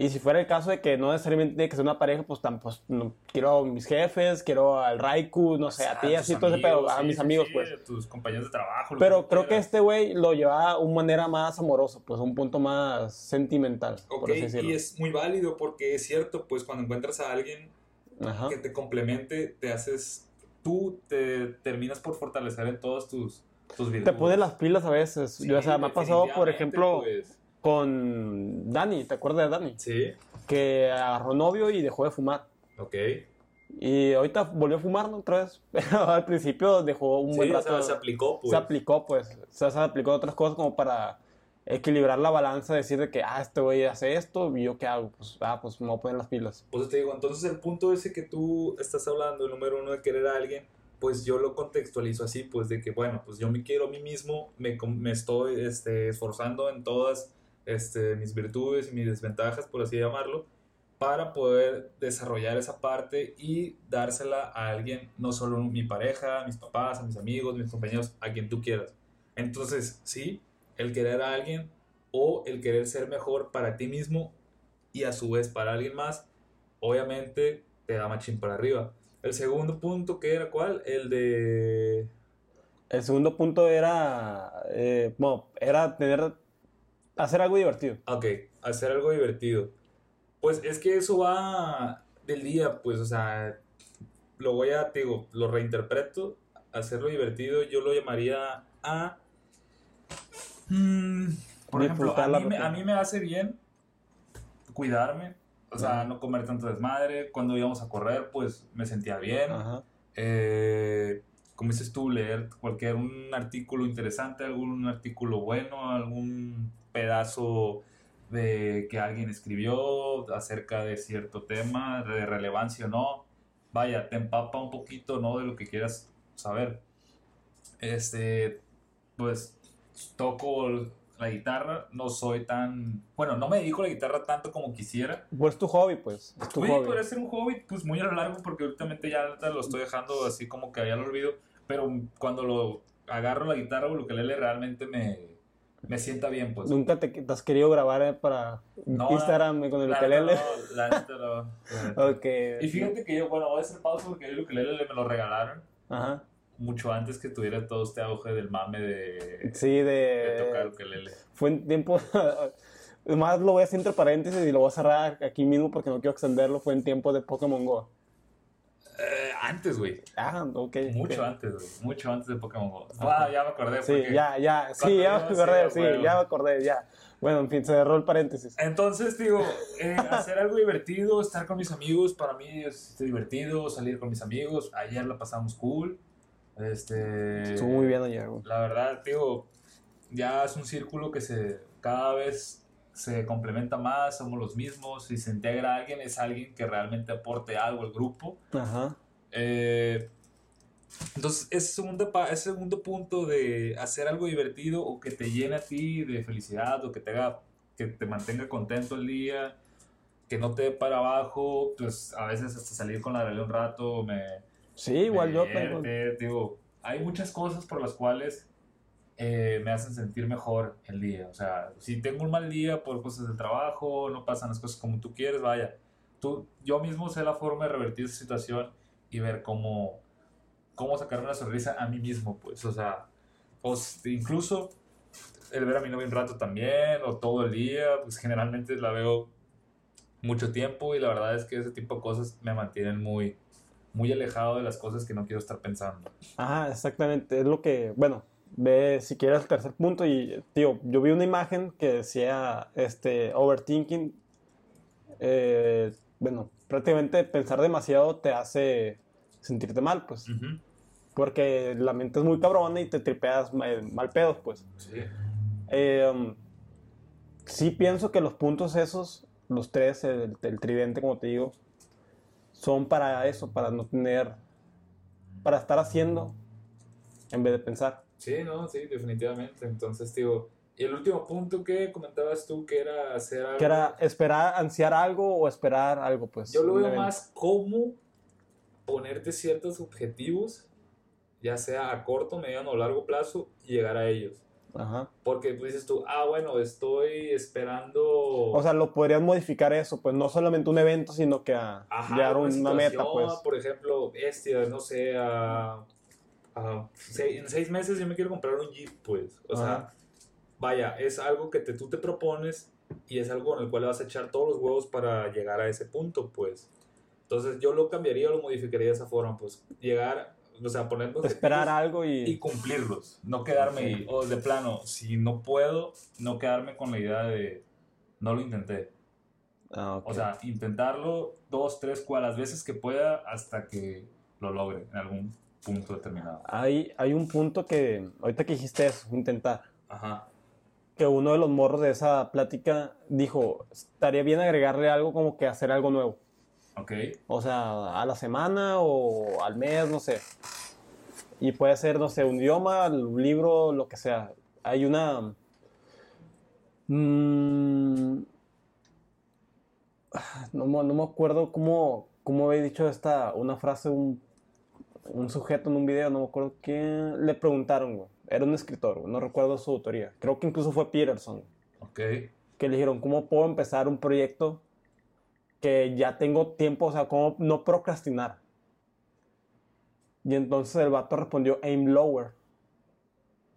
Y si fuera el caso de que no necesariamente tiene que ser una pareja, pues tampoco no, quiero a mis jefes, quiero al Raiku, no sé, a ti, tus así todo ese pedo, a mis sí, amigos, sí, pues. a tus compañeros de trabajo. Pero tú creo que este güey lo lleva de una manera más amorosa, pues un punto más sentimental, Ok, por así decirlo. y es muy válido porque es cierto, pues cuando encuentras a alguien Ajá. que te complemente, te haces, tú te terminas por fortalecer en todas tus, tus Te pones las pilas a veces. Yo, o sea, me ha pasado, por ejemplo, pues. Con Dani, ¿te acuerdas de Dani? Sí, Que agarró novio y dejó de fumar. ok. Y ahorita volvió a fumar ¿no? otra vez. Pero al principio dejó un buen Sí, o rato. sea, se aplicó, pues. se aplicó, pues. O sea, se aplicó otras cosas como para equilibrar la balanza, decir de que, ah, este güey hace esto y yo qué hago. Pues, ah, pues me voy a poner las pilas. Pues te digo, entonces el punto ese que tú estás hablando, el número uno de querer a alguien, pues yo lo contextualizo así, pues de que, bueno, pues yo me quiero a mí mismo, me, me estoy este, esforzando en todas este, mis virtudes y mis desventajas, por así llamarlo, para poder desarrollar esa parte y dársela a alguien, no solo a mi pareja, a mis papás, a mis amigos, mis compañeros, a quien tú quieras. Entonces, sí, el querer a alguien o el querer ser mejor para ti mismo y a su vez para alguien más, obviamente te da machín para arriba. El segundo punto, que era cuál? El de... El segundo punto era, eh, bueno, era tener, hacer algo divertido. Ok, hacer algo divertido. Pues es que eso va del día, pues, o sea, lo voy a, te digo, lo reinterpreto, hacerlo divertido, yo lo llamaría a... Mm, por ejemplo, a mí, me, a mí me hace bien cuidarme, o sea, no comer tanto desmadre. Cuando íbamos a correr, pues me sentía bien. Ajá. eh, como dices tú, leer cualquier un artículo interesante, algún artículo bueno, algún pedazo de que alguien escribió acerca de cierto tema, de relevancia o no. Vaya, te empapa un poquito, ¿no? De lo que quieras saber. Este, pues toco la guitarra, no soy tan... Bueno, no me dedico a la guitarra tanto como quisiera. Pues tu hobby, pues. Es tu hobby. podría ser un hobby, pues muy a lo largo, porque últimamente ya lo estoy dejando así como que ya lo olvido. Pero cuando lo agarro la guitarra o lo que le realmente me, me sienta bien, pues. Nunca te, te has querido grabar eh, para No, Instagram con el ukelele. no, la neta no, la neta. Ok. Y fíjate que yo, bueno, voy a hacer pausa porque el ukelele me lo regalaron Ajá. mucho antes que tuviera todo este auge del mame de, Sí, de tocar de. ukelele. Fue en tiempo. Más lo voy a hacer entre paréntesis y lo voy a cerrar aquí mismo porque no quiero extenderlo. Fue en tiempo de Pokémon Go. Eh, antes, güey. Ah, ok. Mucho antes, güey. Mucho antes de Pokémon Go. Ah, ya me acordé. Sí, ya, ya. Sí, ya me acordé. Sí, ya me acordé, ya. Bueno, en fin, se cerró el paréntesis. Entonces, digo, eh, hacer algo divertido, estar con mis amigos, para mí es divertido, salir con mis amigos. Ayer la pasamos cool. Este, Estuvo muy bien ayer, güey. La verdad, digo, ya es un círculo que se cada vez se complementa más, somos los mismos. Si se integra alguien, es alguien que realmente aporte algo al grupo. Ajá. Eh, entonces, ese segundo, ese segundo punto de hacer algo divertido o que te llene a ti de felicidad o que te haga, que te mantenga contento el día, que no te dé para abajo, pues a veces hasta salir con la realidad un rato me, Sí, igual me yo. divierte, pero- digo, hay muchas cosas por las cuales eh, me hacen sentir mejor el día. O sea, si tengo un mal día por cosas del trabajo, no pasan las cosas como tú quieres, vaya. Tú, yo mismo sé la forma de revertir esa situación y ver cómo, cómo sacarme una sonrisa a mí mismo, pues. O sea, pues, incluso el ver a mi novia un rato también, o todo el día, pues generalmente la veo mucho tiempo y la verdad es que ese tipo de cosas me mantienen muy, muy alejado de las cosas que no quiero estar pensando. Ajá, exactamente. Es lo que, bueno, ve si quieres el tercer punto y, tío, yo vi una imagen que decía, este, overthinking, eh, bueno, prácticamente pensar demasiado te hace sentirte mal, pues, Ujú. porque la mente es muy cabrona y te tripeas mal, mal pedos, pues. Sí. Eh, um, sí pienso que los puntos esos, los tres, el, el tridente, como te digo, son para eso, para no tener, para estar haciendo en vez de pensar. Sí, no, sí, definitivamente. Entonces, digo, y el último punto que comentabas tú que era hacer algo. Que era esperar, ansiar algo o esperar algo, pues. Yo lo veo evento. más como ponerte ciertos objetivos, ya sea a corto, mediano o largo plazo, y llegar a ellos. Ajá. Porque tú dices tú, ah, bueno, estoy esperando. O sea, lo podrías modificar eso, pues no solamente un evento, sino que a Ajá, llegar a una una meta, pues. Por ejemplo, este, no sé, a, a se- en seis meses yo me quiero comprar un Jeep, pues. O sea, vaya, es algo que te, tú te propones y es algo en el cual vas a echar todos los huevos para llegar a ese punto, pues. Entonces yo lo cambiaría o lo modificaría de esa forma, pues. Llegar, o sea, poner Esperar algo y y... cumplirlos. No quedarme, Sí. o de plano, si no puedo, no quedarme con la idea de no lo intenté. Ah, ok. O sea, intentarlo dos, tres, cual, las veces que pueda hasta que lo logre en algún punto determinado. hay, hay un punto que, ahorita que dijiste eso, intentar. Ajá. que uno de los morros de esa plática dijo, estaría bien agregarle algo como que hacer algo nuevo. Ok. O sea, a la semana o al mes, no sé. Y puede ser, no sé, un idioma, un libro, lo que sea. Hay una... mm, ah, no, me- no me acuerdo cómo, cómo había dicho esta, una frase, un, un sujeto en un video, no me acuerdo quién, le preguntaron, güey. Era un escritor, güey, no recuerdo su autoría. Creo que incluso fue Peterson Ok. que le dijeron, ¿cómo puedo empezar un proyecto que ya tengo tiempo? O sea, ¿cómo no procrastinar? Y entonces el vato respondió, aim lower.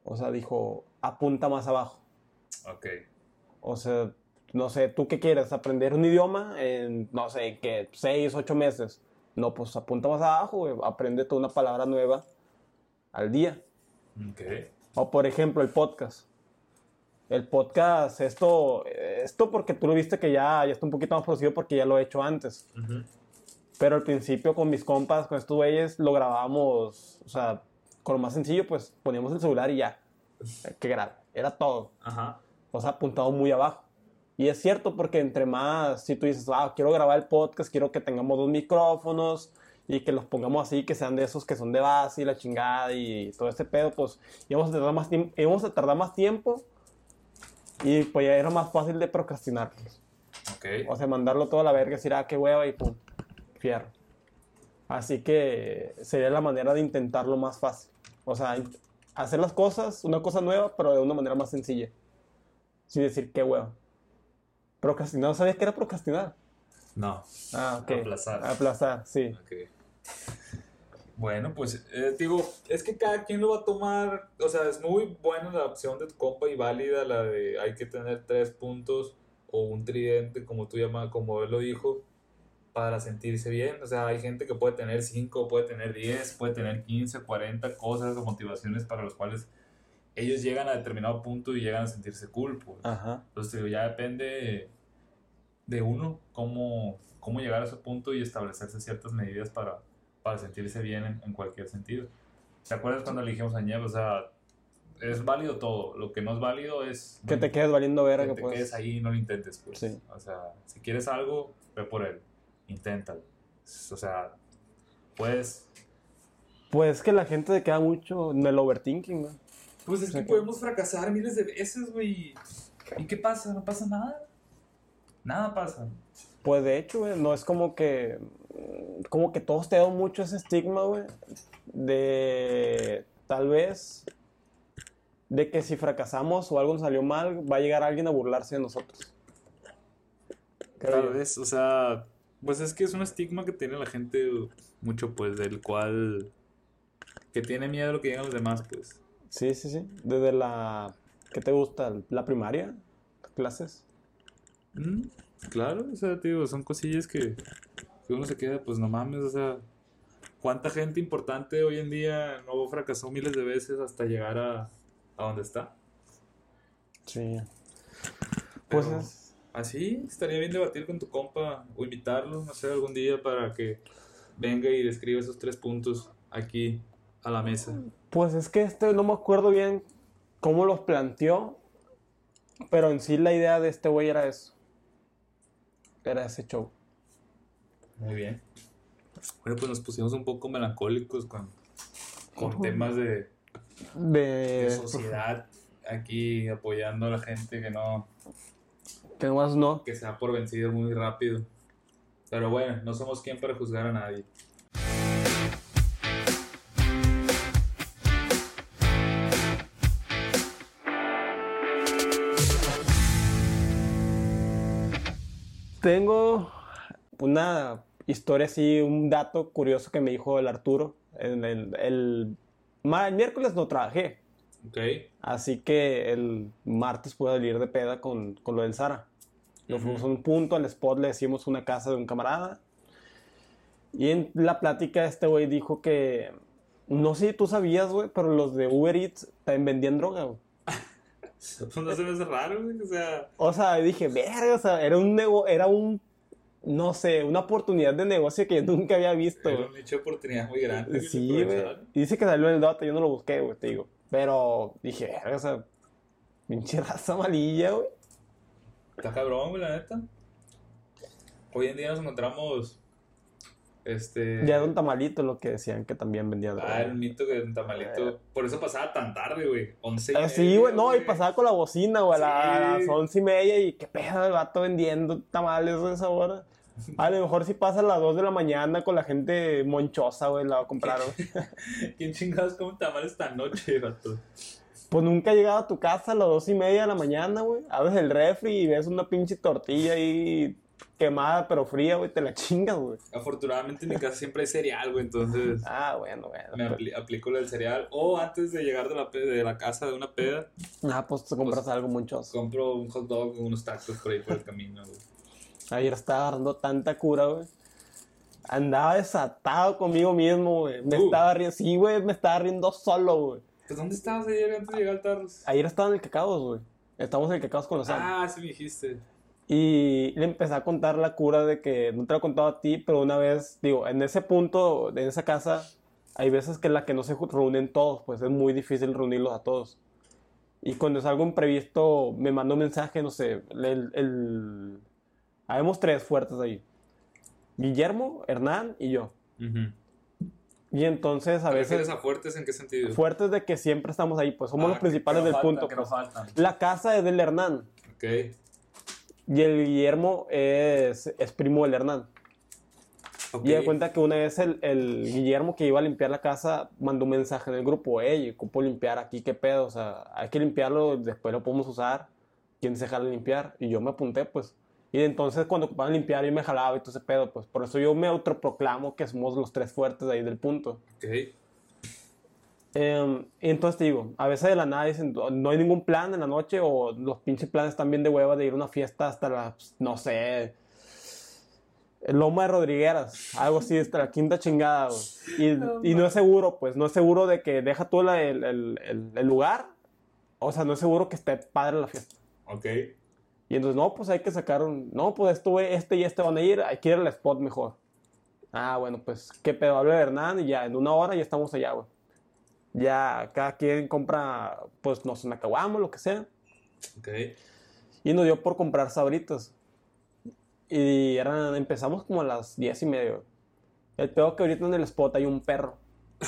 O sea, dijo, apunta más abajo. Ok. O sea, no sé, ¿tú qué quieres? ¿Aprender un idioma en, no sé, que seis, ocho meses? No, pues apunta más abajo, güey. Aprende toda una palabra nueva al día. Ok. O por ejemplo, el podcast. El podcast, esto, esto porque tú lo viste que ya, ya está un poquito más producido porque ya lo he hecho antes. Ujú. Pero al principio con mis compas, con estos güeyes, lo grabábamos, o sea, con lo más sencillo, pues poníamos el celular y ya. Que graba. Era todo. Ajá. O sea, apuntado muy abajo. Y es cierto porque entre más, si tú dices, ah, quiero grabar el podcast, quiero que tengamos dos micrófonos y que los pongamos así, que sean de esos que son de base y la chingada y todo este pedo, pues íbamos a tardar más, íbamos a tardar más tiempo Y pues ya era más fácil de procrastinar. pues. Ok. O sea, mandarlo todo a la verga, decir, ah, qué hueva y pum, fierro. Así que sería la manera de intentarlo más fácil. O sea, hacer las cosas, una cosa nueva, pero de una manera más sencilla. Sin decir, qué hueva. Procrastinar, ¿no sabías qué era procrastinar? No. Ah, ok. Aplazar. Aplazar, sí. Bueno, pues eh, digo, es que cada quien lo va a tomar, o sea, es muy buena la opción de tu compa y válida la de hay que tener tres puntos o un tridente, como tú llamas, como él lo dijo, para sentirse bien. O sea, hay gente que puede tener cinco, puede tener 10, puede tener 15, 40 cosas o motivaciones para las cuales ellos llegan a determinado punto y llegan a sentirse cool, pues. Ajá. Entonces, digo, ya depende de uno cómo, cómo llegar a ese punto y establecerse ciertas medidas para, para sentirse bien en, en cualquier sentido. ¿Te acuerdas cuando elegimos a Nieve? O sea, es válido todo. Lo que no es válido es Que te quedes valiendo verga, que te pues. quedes ahí y no lo intentes. Pues. Sí. O sea, si quieres algo, ve por él. Inténtalo. O sea, puedes... Pues que la gente se queda mucho en el overthinking, güey. Pues es que podemos fracasar miles de veces, güey. ¿Y qué pasa? No pasa nada. Nada pasa. Pues de hecho, güey, no es como que. Como que todos te dan mucho ese estigma, güey. De. Tal vez. De que si fracasamos o algo nos salió mal, va a llegar alguien a burlarse de nosotros. Tal vez, o sea, pues es que es un estigma que tiene la gente mucho, pues, del cual, que tiene miedo a lo que digan los demás, pues. Sí, sí, sí. Desde la. ¿Qué te gusta? ¿La primaria? ¿Clases? Mm, claro, o sea, te digo, son cosillas que, que uno se queda, pues no mames, o sea, ¿cuánta gente importante hoy en día no fracasó miles de veces hasta llegar a, a donde está? Sí. Pues es. Así, estaría bien debatir con tu compa o invitarlo, no sé, algún día para que venga y describa esos tres puntos aquí a la mesa. Pues es que este no me acuerdo bien cómo los planteó, pero en sí la idea de este güey era eso. Era ese show. Muy bien. Bueno, pues nos pusimos un poco melancólicos con, con temas de, de De... sociedad aquí apoyando a la gente que no, Que no. que se da por vencido muy rápido. Pero bueno, no somos quien para juzgar a nadie. Tengo una historia así, un dato curioso que me dijo el Arturo. En el, el, el miércoles no trabajé, ¿Ok? así que el martes pude salir de peda con, con lo del Sara. Nos fuimos a un punto, al spot le decimos una casa de un camarada. Y en la plática este güey dijo que, no sé si tú sabías, güey, pero los de Uber Eats también vendían droga, güey. No se me hace raro, güey, o sea, O sea, dije, verga, o sea, era un nego era un, no sé, una oportunidad de negocio que yo nunca había visto. era un nicho de oportunidad muy grande. Sí, güey. Dice que salió en el data, yo no lo busqué, güey, te digo. Pero dije, verga, o sea, pinche raza malilla, güey. Está cabrón, güey, la neta. Hoy en día nos encontramos. Este. Ya era un tamalito lo que decían que también vendía droga. Ah, era un mito que un tamalito. Por eso pasaba tan tarde, güey. Once y Ah, sí, güey, no, y pasaba con la bocina, güey, a las once y media y qué pedo el vato vendiendo tamales a esa hora. A lo mejor si pasa a las dos de la mañana con la gente monchosa, güey, la va a comprar, güey. ¿Quién chingados come tamales esta noche, vato? Pues nunca he llegado a tu casa a las dos y media de la mañana, güey. Abres el refri y ves una pinche tortilla ahí quemada pero fría, güey, te la chingas, güey. Afortunadamente en mi casa siempre hay cereal, güey, entonces Ah, bueno, bueno. me apli- aplico el cereal. O antes de llegar de la, de la casa de una peda, Ah, pues te compras algo monchoso. compro un hot dog o unos tacos por ahí por el camino, güey. Ayer estaba agarrando tanta cura, güey. Andaba desatado conmigo mismo, güey. Me Uh. estaba riendo, sí, güey, me estaba riendo solo, güey. Pues ¿dónde estabas ayer antes de llegar al Tarros? Ayer estaba en el Cacaos, güey. Estamos en el Cacaos con los. Ah, sí me dijiste. Y le empecé a contar la cura de que no te lo he contado a ti, pero una vez, digo, en ese punto, en esa casa, hay veces que en la que no se reúnen todos, pues es muy difícil reunirlos a todos. Y cuando es algo imprevisto, me manda un mensaje, no sé, el, el... Habemos tres fuertes ahí. Guillermo, Hernán y yo. Y entonces a ¿Te refieres veces a fuertes en qué sentido? fuertes de que siempre estamos ahí, pues somos Ah, los principales del faltan, punto. pues. La casa es del Hernán. Ok. Y el Guillermo es, es primo del Hernán. ok. Y de cuenta que una vez el, el Guillermo que iba a limpiar la casa mandó un mensaje en el grupo, hey, ocupo limpiar aquí, qué pedo, o sea, hay que limpiarlo, después lo podemos usar, ¿quién se jala a limpiar? Y yo me apunté, pues. Y entonces cuando ocupaban limpiar yo me jalaba y todo ese pedo, pues. Por eso yo me autoproclamo que somos los tres fuertes de ahí del punto. Ok. Eh, y entonces te digo, a veces de la nada dicen, no hay ningún plan en la noche o los pinches planes están bien de hueva de ir a una fiesta hasta las, no sé, Loma de Rodrigueras, algo así, hasta la quinta chingada, güey. Y, y no es seguro, pues, no es seguro de que deja tú la- el, el- el- el lugar, o sea, no es seguro que esté padre la fiesta. Ok. Y entonces, no, pues hay que sacar un, no, pues esto, güey, este y este van a ir, hay que ir al spot mejor. Ah, bueno, pues, qué pedo, habla de Hernán y ya en una hora ya estamos allá, güey. Ya cada quien compra, pues, no sé, una caguama, lo que sea. Ok. Y nos dio por comprar sabritas. Y eran, empezamos como a las diez y media. El peor que ahorita en el spot hay un perro.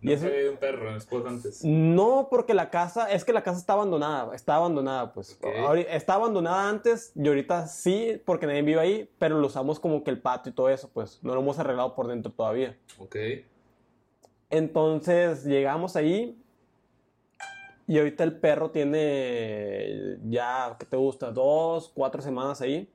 Y Nunca eso- había un perro en el spot antes. No, porque la casa, es que la casa está abandonada, está abandonada, pues. Ok. Ahori- Está abandonada antes y ahorita sí, porque nadie vive ahí, pero lo usamos como que el patio y todo eso, pues. No lo hemos arreglado por dentro todavía. Ok. Entonces llegamos ahí y ahorita el perro tiene ya, ¿qué te gusta? Dos, cuatro semanas ahí.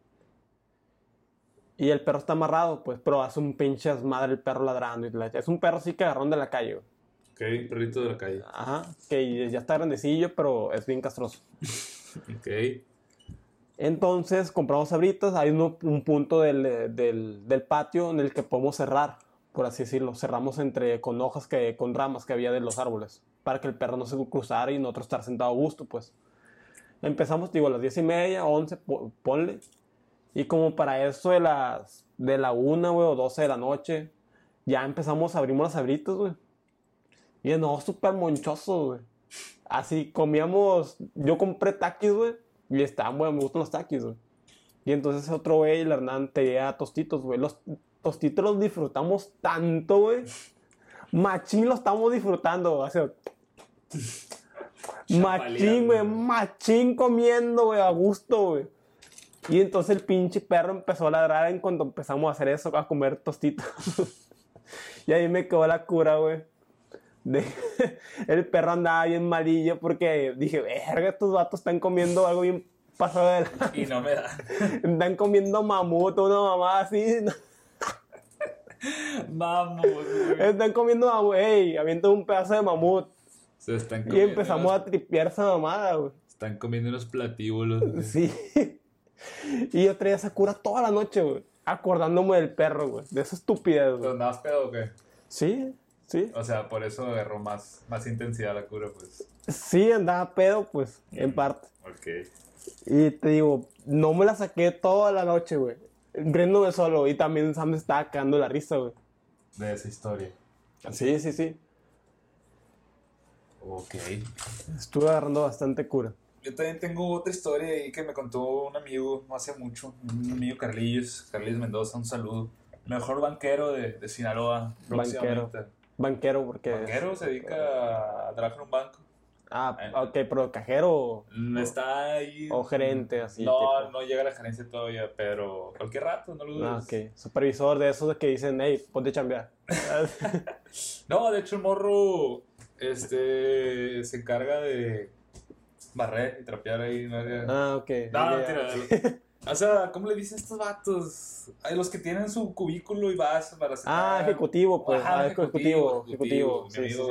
Y el perro está amarrado, pues, pero hace un pinche madre el perro ladrando. y la- Es un perro sí que agarrón de la calle. güey. Ok. Perrito de la calle. Ajá, que ya está grandecillo, pero es bien castroso. Ok. Entonces compramos sabritas, hay un punto del, del- del patio en el que podemos cerrar, por así decirlo. Cerramos entre con hojas que con ramas que había de los árboles, para que el perro no se cruzara y nosotros estar sentado a gusto, pues. Empezamos, digo, a las diez y media, once, po- ponle. Y como para eso de las de la una, güey, o doce de la noche, ya empezamos, abrimos las sabritas, güey. Y no, súper monchoso, güey. Así comíamos, yo compré taquis, güey, y estaban, güey, me gustan los taquis, güey. Y entonces otro güey, el Hernán, tenía tostitos, güey. Los tostitos los disfrutamos tanto, güey. Machín lo estamos disfrutando, así. Machín, güey, machín comiendo, güey, a gusto, güey. Y entonces el pinche perro empezó a ladrar en cuanto empezamos a hacer eso, a comer tostitos. y ahí me quedó la cura, güey. De- el perro andaba bien malillo porque dije, verga, estos vatos están comiendo algo bien pasado de la... Y no me da. Están comiendo mamut, una mamá así. Vamos, güey. Están comiendo mamut, ey, avienta un pedazo de mamut. Se están Y comiendo empezamos unos- a tripear esa mamada, güey. Están comiendo unos platíbulos. güey. Sí. Y yo traía esa cura toda la noche, güey. Acordándome del perro, güey. De esa estupidez, ¿Pero güey. andabas pedo o qué? Sí, sí. O sea, por eso agarró más, más intensidad la cura, pues. Sí, andaba pedo, pues, en parte. Ok. Y te digo, no me la saqué toda la noche, güey. Riéndome solo. Y también Sam estaba cagando la risa, güey. De esa historia. Sí, sí, sí. Ok. Estuve agarrando bastante cura. Yo también tengo otra historia ahí que me contó un amigo no hace mucho. Un amigo Carlillos, Carlillos Mendoza, un saludo. Mejor banquero de, de Sinaloa. Banquero. próximamente. Banquero, porque. Banquero se dedica a trabajar en un banco. Ah, ok, pero cajero Está ahí. o gerente, así. No, tipo. no llega a la gerencia todavía, pero cualquier rato, no lo dudes. Ah, ok. Supervisor de esos que dicen, hey, ponte a chambear. No, de hecho el morro este, se encarga de barrer y trapear ahí. ¿no? ah, ok. No, ya. mentira. O sea, ¿cómo le dicen estos vatos? Hay los que tienen su cubículo y vas para hacer. Ah, ejecutivo, pues. Ah, ejecutivo, ejecutivo. Mi Sí, sí.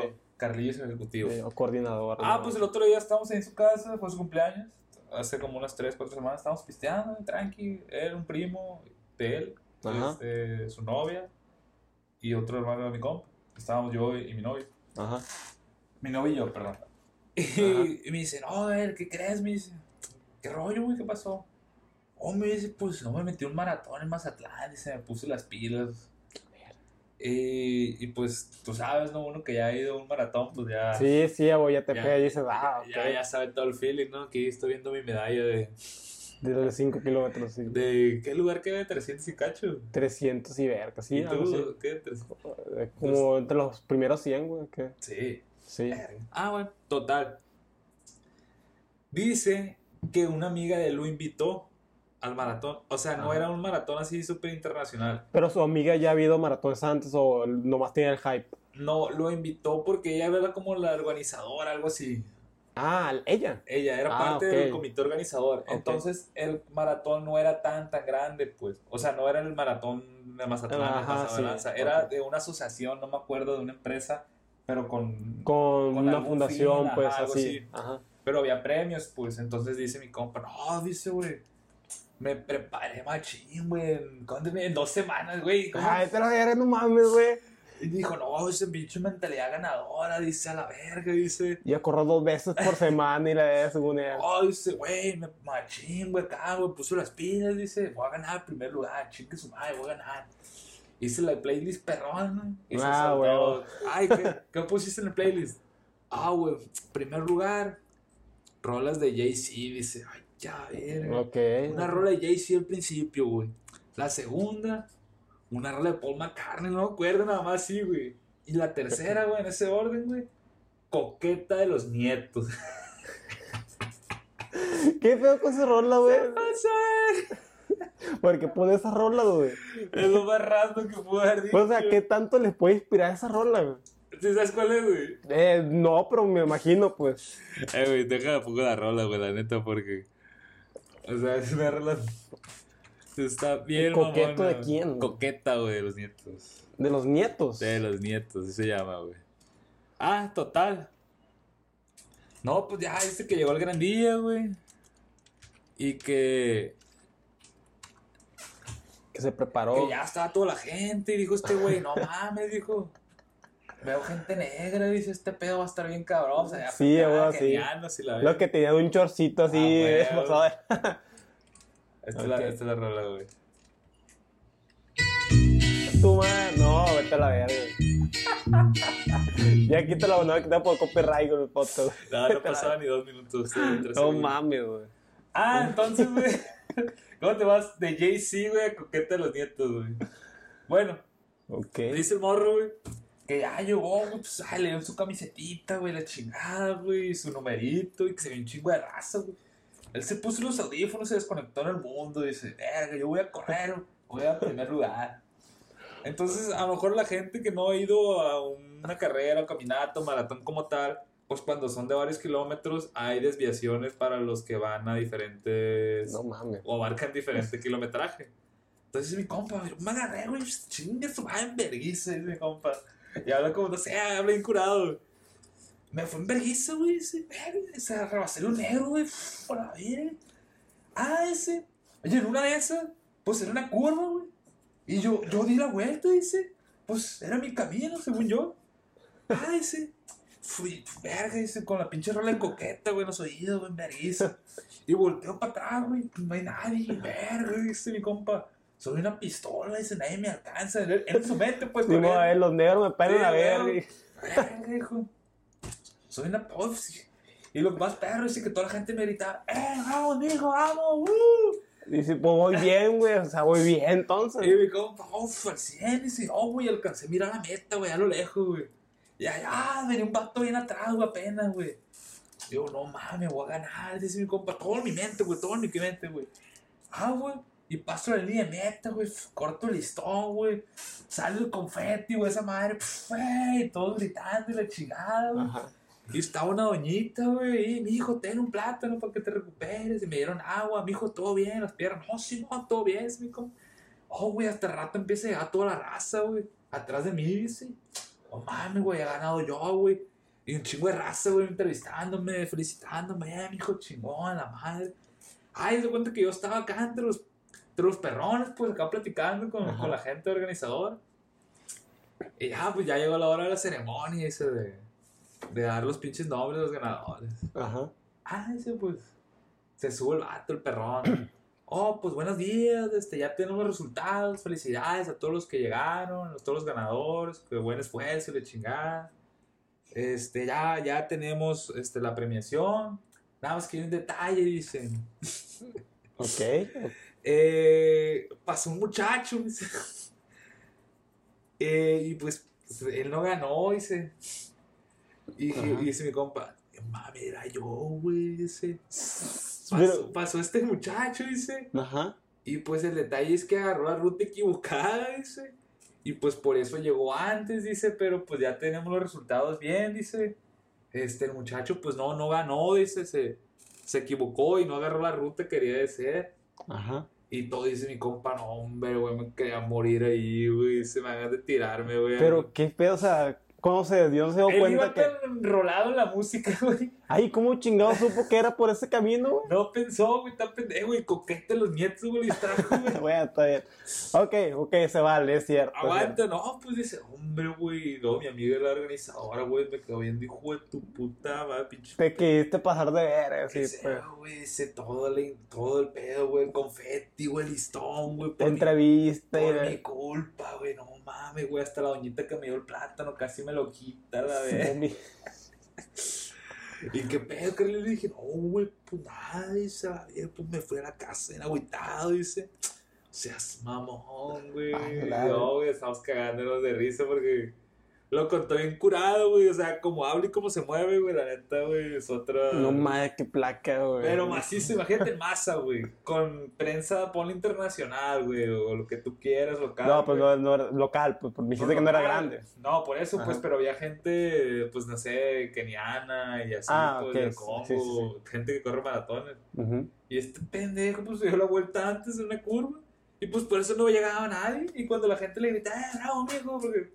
Carlillos es ejecutivo. Sí, O coordinador. Ah, pues el otro día estábamos en su casa, fue su cumpleaños. Hace como unas 3, 4 semanas estábamos pisteando, tranqui. Él, un primo de él, Ajá. este, su novia y otro hermano de mi compa. Estábamos yo y mi novio. Ajá. Mi novio y yo, perdón. Y, y me dice, no, a ver, ¿qué crees? Me dice, ¿qué rollo, güey? ¿Qué pasó? Oh, me dice, pues no me metí un maratón en Mazatlán, dice, me puse las pilas. Y, y pues, tú sabes, ¿no? Uno que ya ha ido a un maratón, pues ya. Sí, sí, ya te pega y dices, ah, ya, ya sabe todo el feeling, ¿no? Aquí estoy viendo mi medalla de. De los 5 kilómetros, sí. ¿De qué lugar queda? 300 y cacho. 300 y verga, sí, ¿Y tú? ¿Qué? Tres- Eh, Como entre los primeros 100, güey, que Sí. sí. Ah, bueno, total. Dice que una amiga de él lo invitó al maratón. O sea, no Ajá. era un maratón así súper internacional. Pero su amiga ya ha habido maratones antes o nomás tenía el hype. No, lo invitó porque ella era como la organizadora, algo así. Ah, ella. Ella era Ah, parte del comité organizador. Entonces, el maratón no era tan, tan grande, pues. O sea, no era el maratón de Mazatlán, Ajá, de sí. Era de una asociación, no me acuerdo, de una empresa, pero con... Con, Con una fundación, fin, pues ajá, algo así. así. Ajá. Pero había premios, pues. Entonces dice mi compa, no, dice, güey. Me preparé machín, güey. En. En dos semanas, güey. Ay, te la verga, no mames, güey. Y dijo, no, ese bicho mentalidad ganadora, dice, a la verga, dice. Y a correr dos veces por semana y la de según ella. Oh, dice, güey, me machín, güey, acá, güey, puso las pilas, dice, voy a ganar el primer lugar, chingue su madre, voy a ganar. Hice la playlist perrón, ¿no? Ah, huevo. Ay, ¿qué, ¿qué pusiste en la playlist? Ah, güey, primer lugar, rolas de Jay-Z, dice, ay, ya, verga. Ok. Una rola de Jay-Z al principio, güey. La segunda, una rola de Paul McCartney, no me acuerdo nada más, sí, güey. Y la tercera, güey, en ese orden, güey, Coqueta de los Nietos. ¿Qué pedo con esa rola, güey? Vas a ver. ¿Por qué pone esa rola, güey? Es lo más random que pude haber dicho. O sea, ¿qué tanto les puede inspirar esa rola, güey? ¿Sí sabes cuál es, güey? Eh, no, pero me imagino, pues. Eh, güey, deja poco la rola, güey, la neta, porque. O sea, es una rola. Está bien, ¿Coqueto mamona. de quién? Coqueta, güey, de los nietos. De los nietos. De los nietos, así se llama, güey. Ah, total. No, pues ya, dice que llegó el gran día, güey. Y que, Que se preparó. que ya estaba toda la gente. Y dijo este güey, no mames, dijo. Veo gente negra, dice, este pedo va a estar bien cabrón. O sea, Sí, güey, sí. la Lo que tenía un chorcito así. Ah, Esta, es la, Ok. esta es la rola, güey. Tu madre. No, vete a la verga. ya quítala, no, quita por copyright con el podcast. No, no pasaba ni dos minutos. No mames, güey. Ah, entonces, güey. ¿Cómo te vas de Jay-Z, güey, a Coqueta de los Nietos, güey? Bueno, Ok. dice el morro, güey, que ya llegó, güey, pues, ay, le dio su camisetita, güey, la chingada, güey, su numerito, y que se ve un chingo de raza, güey. Él se puso los audífonos, se desconectó en el mundo, y dice, verga, yo voy a correr, voy a primer lugar. Entonces, a lo mejor la gente que no ha ido a una carrera, o maratón como tal, pues cuando son de varios kilómetros, hay desviaciones para los que van a diferentes No mames. o abarcan diferente kilometraje. Entonces mi compa, yo me agarré, güey, chingue su madre en vergüenza, mi compa. Y habla como, no sé, habla bien curado, güey. Me fue en vergüenza, güey, ese, verga, se rebasé un negro, güey, por la vida. Ah, ese. Oye, en una de esas, pues era una curva, güey. Y yo, yo di la vuelta, dice. Pues era mi camino, según yo. Ah, ese. Fui, verga, dice, con la pinche rola de coqueta, güey, en los oídos, güey, en vergüenza. Y volteo para atrás, güey, no hay nadie, verga, dice mi compa. Soy una pistola, dice, nadie me alcanza. En su mente, pues, Sí, no, él. los negros me paran Sí, a ver. Verga, hijo. Soy una. oh, sí. Y lo más perro es que toda la gente me gritaba, ¡eh, vamos, mijo, vamos! ¡Uh! Dice, pues voy bien, güey. O sea, voy bien entonces. Y mi compa, uff, al 100, dice, oh, güey, alcancé a mirar la meta, güey, a lo lejos, güey. Y allá, venía un vato bien atrás, güey, apenas, güey. Digo, no mames, voy a ganar, dice mi compa, todo en mi mente, güey, todo en mi mente, güey. Ah, güey, y paso la línea de meta, güey, corto el listón, güey. Sale el confeti, güey, esa madre, güey, todos gritando y la chingada, güey. Y estaba una doñita, güey, y mi hijo, ten un plátano para que te recuperes. Y me dieron agua, mi hijo, todo bien, las piernas. No, sí, no, todo bien, mi. Oh, güey, hasta el rato empieza a llegar toda la raza, güey. Atrás de mí, dice. Oh, mames, güey, he ganado yo, güey. Y un chingo de raza, güey, entrevistándome, felicitándome. Eh, mi hijo, chingón, la madre. Ay, se cuenta que yo estaba acá entre los, entre los perrones, pues, acá platicando con, con la gente organizadora. Y ya, pues, ya llegó la hora de la ceremonia, ese de, de dar los pinches nombres de los ganadores. Ajá. Ah, ese pues. Se sube el vato, el perrón. Oh, pues buenos días, este, ya tenemos los resultados. Felicidades a todos los que llegaron, a todos los ganadores. Que buen esfuerzo, de chingada. Este, ya, ya tenemos este, la premiación. Nada más que hay un detalle, dicen. Ok. Eh, pasó un muchacho, dice. Eh, y pues él no ganó, dice. Y, Ajá. y dice mi compa, mami, era yo, güey, dice. pasó, pasó este muchacho, dice. Ajá. Y pues el detalle es que agarró la ruta equivocada, dice. Y pues por eso llegó antes, dice, pero pues ya tenemos los resultados bien, dice. Este, el muchacho pues no, no ganó, dice, se, se equivocó y no agarró la ruta que quería de ser. Ajá. Y todo dice mi compa, no, hombre, güey, me quería morir ahí, güey, se me hagan de tirarme, güey. Pero qué pedo, o sea, ¿cómo se dio? ¿No se dio Él cuenta iba que.? tan enrolado en la música, güey. Ay, ¿cómo chingado supo que era por ese camino, güey? No pensó, güey, está pendejo, güey, coquete los nietos, güey, le distrajo, güey. Bueno, está bien. Ok, ok, se vale, es cierto. es cierto. Aguanta, no, pues dice, hombre, güey, no, mi amiga la organizadora, güey, me quedó viendo, hijo de tu puta, madre, pinche. Te quisiste pasar de ver, ¿Qué sí, pues. güey, dice todo, el- todo el pedo, güey, confeti, güey, el listón, güey, mi, Entrevista y por mi culpa, güey, no mames, güey, hasta la doñita que me dio el plátano casi me lo quita, la vez. ¿Y qué pedo, que le dije? No, güey, pues nada, dice, pues me fui a la casa en agüitado, dice. Seas mamón, güey. No, güey, estamos cagándonos de risa porque lo contó bien curado, güey. O sea, como habla y cómo se mueve, güey, la neta, güey, es otra. No mames, qué placa, güey. Pero macizo, imagínate en masa, güey. Con prensa, ponle internacional, güey, o lo que tú quieras, local. No, pues no, no era local, pues porque dijiste que no era grande. No, por eso, pues, pero había gente, pues, no sé, keniana y así, Ah, pues, ok, del sí, Congo, sí, sí, gente que corre maratones. Y este pendejo, pues, se dio la vuelta antes de una curva. Y, pues, por eso no llegaba nadie. Y cuando la gente le gritaba, ¡eh, bravo, mijo! Porque,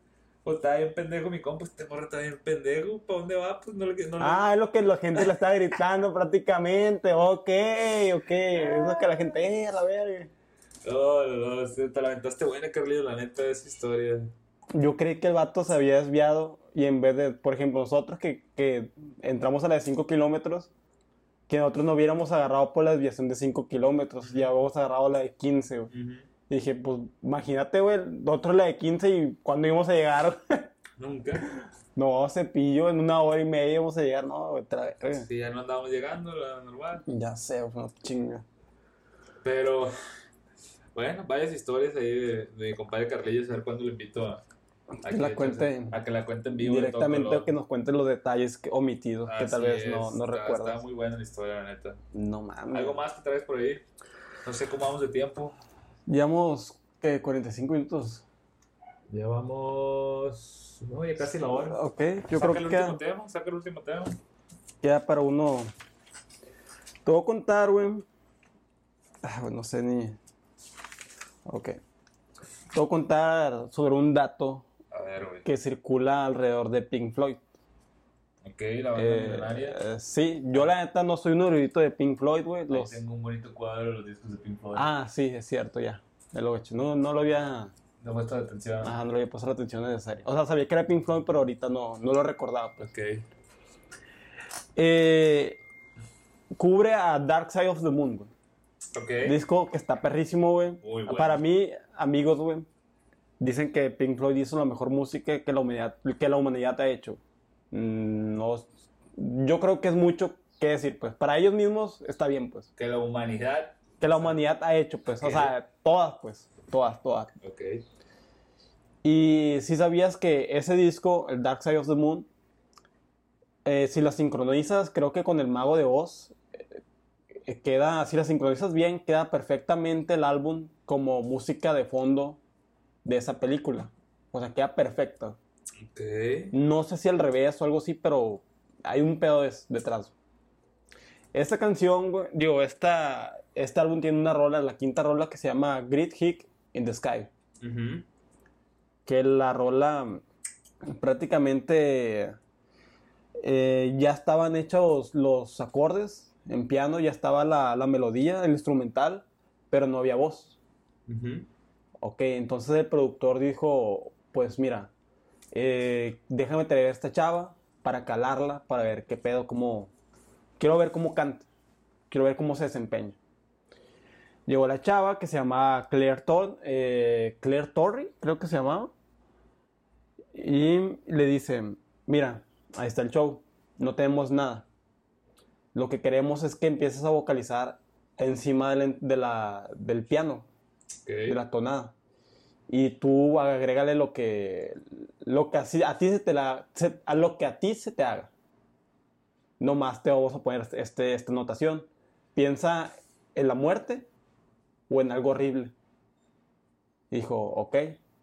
pues, estaba bien pendejo mi compa, este morro está bien pendejo. ¿Para dónde va? Pues, no le... No Ah, es lo que la gente le está gritando prácticamente. Ok, ok. Es lo que la gente, eh, a la verga. No, no, no, te lamentaste buena, Carlillo, la neta, de esa historia. Yo creí que el vato se había desviado y en vez de, por ejemplo, nosotros que, que entramos a la de 5 kilómetros, que nosotros no hubiéramos agarrado por la desviación de 5 kilómetros, ya habíamos agarrado la de 15, güey. Y dije, pues imagínate, güey, nosotros la de 15 y cuando íbamos a llegar, Nunca. no, cepillo, en una hora y media íbamos a llegar, no, otra vez. Sí, ya no andábamos llegando, la normal. Ya sé, no chinga. Pero, bueno, varias historias ahí de, de mi compadre Carlillo, a ver cuándo lo invito a, a Que la cuente a que la cuente en vivo. Directamente color. que nos cuenten los detalles que- omitidos, que tal vez no, no está- recuerdas. Está muy buena la historia, la neta. No mames. ¿Algo más que traes por ahí? No sé cómo vamos de tiempo. Llevamos, ¿qué? 45 minutos. Llevamos. No, ya casi la hora. Ok, yo saca creo el que último queda, tema, saca el último tema. queda para uno. Te voy a contar, güey. Ah, no sé ni. Ok. Te voy a contar sobre un dato A ver, güey. que circula alrededor de Pink Floyd. Ok, la banda Eh, millonaria. eh, sí, yo la neta no soy un erudito de Pink Floyd, güey. Los... tengo un bonito cuadro de los discos de Pink Floyd. Ah, sí, es cierto, ya. Ya lo he hecho. No, no lo había. No muestra atención. Ajá, no le había puesto la atención necesaria. O sea, sabía que era Pink Floyd, pero ahorita no, no lo recordaba, pues. Ok. Eh, cubre a Dark Side of the Moon, güey. Ok. Disco que está perrísimo, güey. Bueno. Para mí, amigos, güey, dicen que Pink Floyd hizo la mejor música que la humanidad, que la humanidad ha hecho. Mm, No, yo creo que es mucho que decir, pues. Para ellos mismos está bien, pues. Que la humanidad. Que la humanidad ha hecho, pues. O sea, todas, pues. Todas, todas. Ok. Y si sabías que ese disco, el Dark Side of the Moon, eh, si la sincronizas, creo que con el Mago de Oz, eh, queda, si la sincronizas bien, queda perfectamente el álbum como música de fondo de esa película. O sea, queda perfecta. No sé si al revés o algo así, pero hay un pedo detrás. Esta canción, güey, digo, esta, este álbum tiene una rola, la quinta rola que se llama Great Hick in the Sky que la rola prácticamente eh, ya estaban hechos los acordes en piano, ya estaba la, la melodía, el instrumental, pero no había voz. Ujú. Ok, entonces el productor dijo, pues mira, eh, déjame traer a esta chava para calarla, para ver qué pedo, cómo... Quiero ver cómo canta, quiero ver cómo se desempeña. Llegó la chava que se llamaba Claire, Tor eh, Claire Torrey, creo que se llamaba. Y le dice, mira, ahí está el show, no tenemos nada. Lo que queremos es que empieces a vocalizar encima del, de la- del piano, Ok. de la tonada. Y tú agrégale lo que, lo que a ti se te la, se- a lo que a ti se te haga. No más te vamos a poner este, esta notación. piensa en la muerte o en algo horrible. Dijo, ok,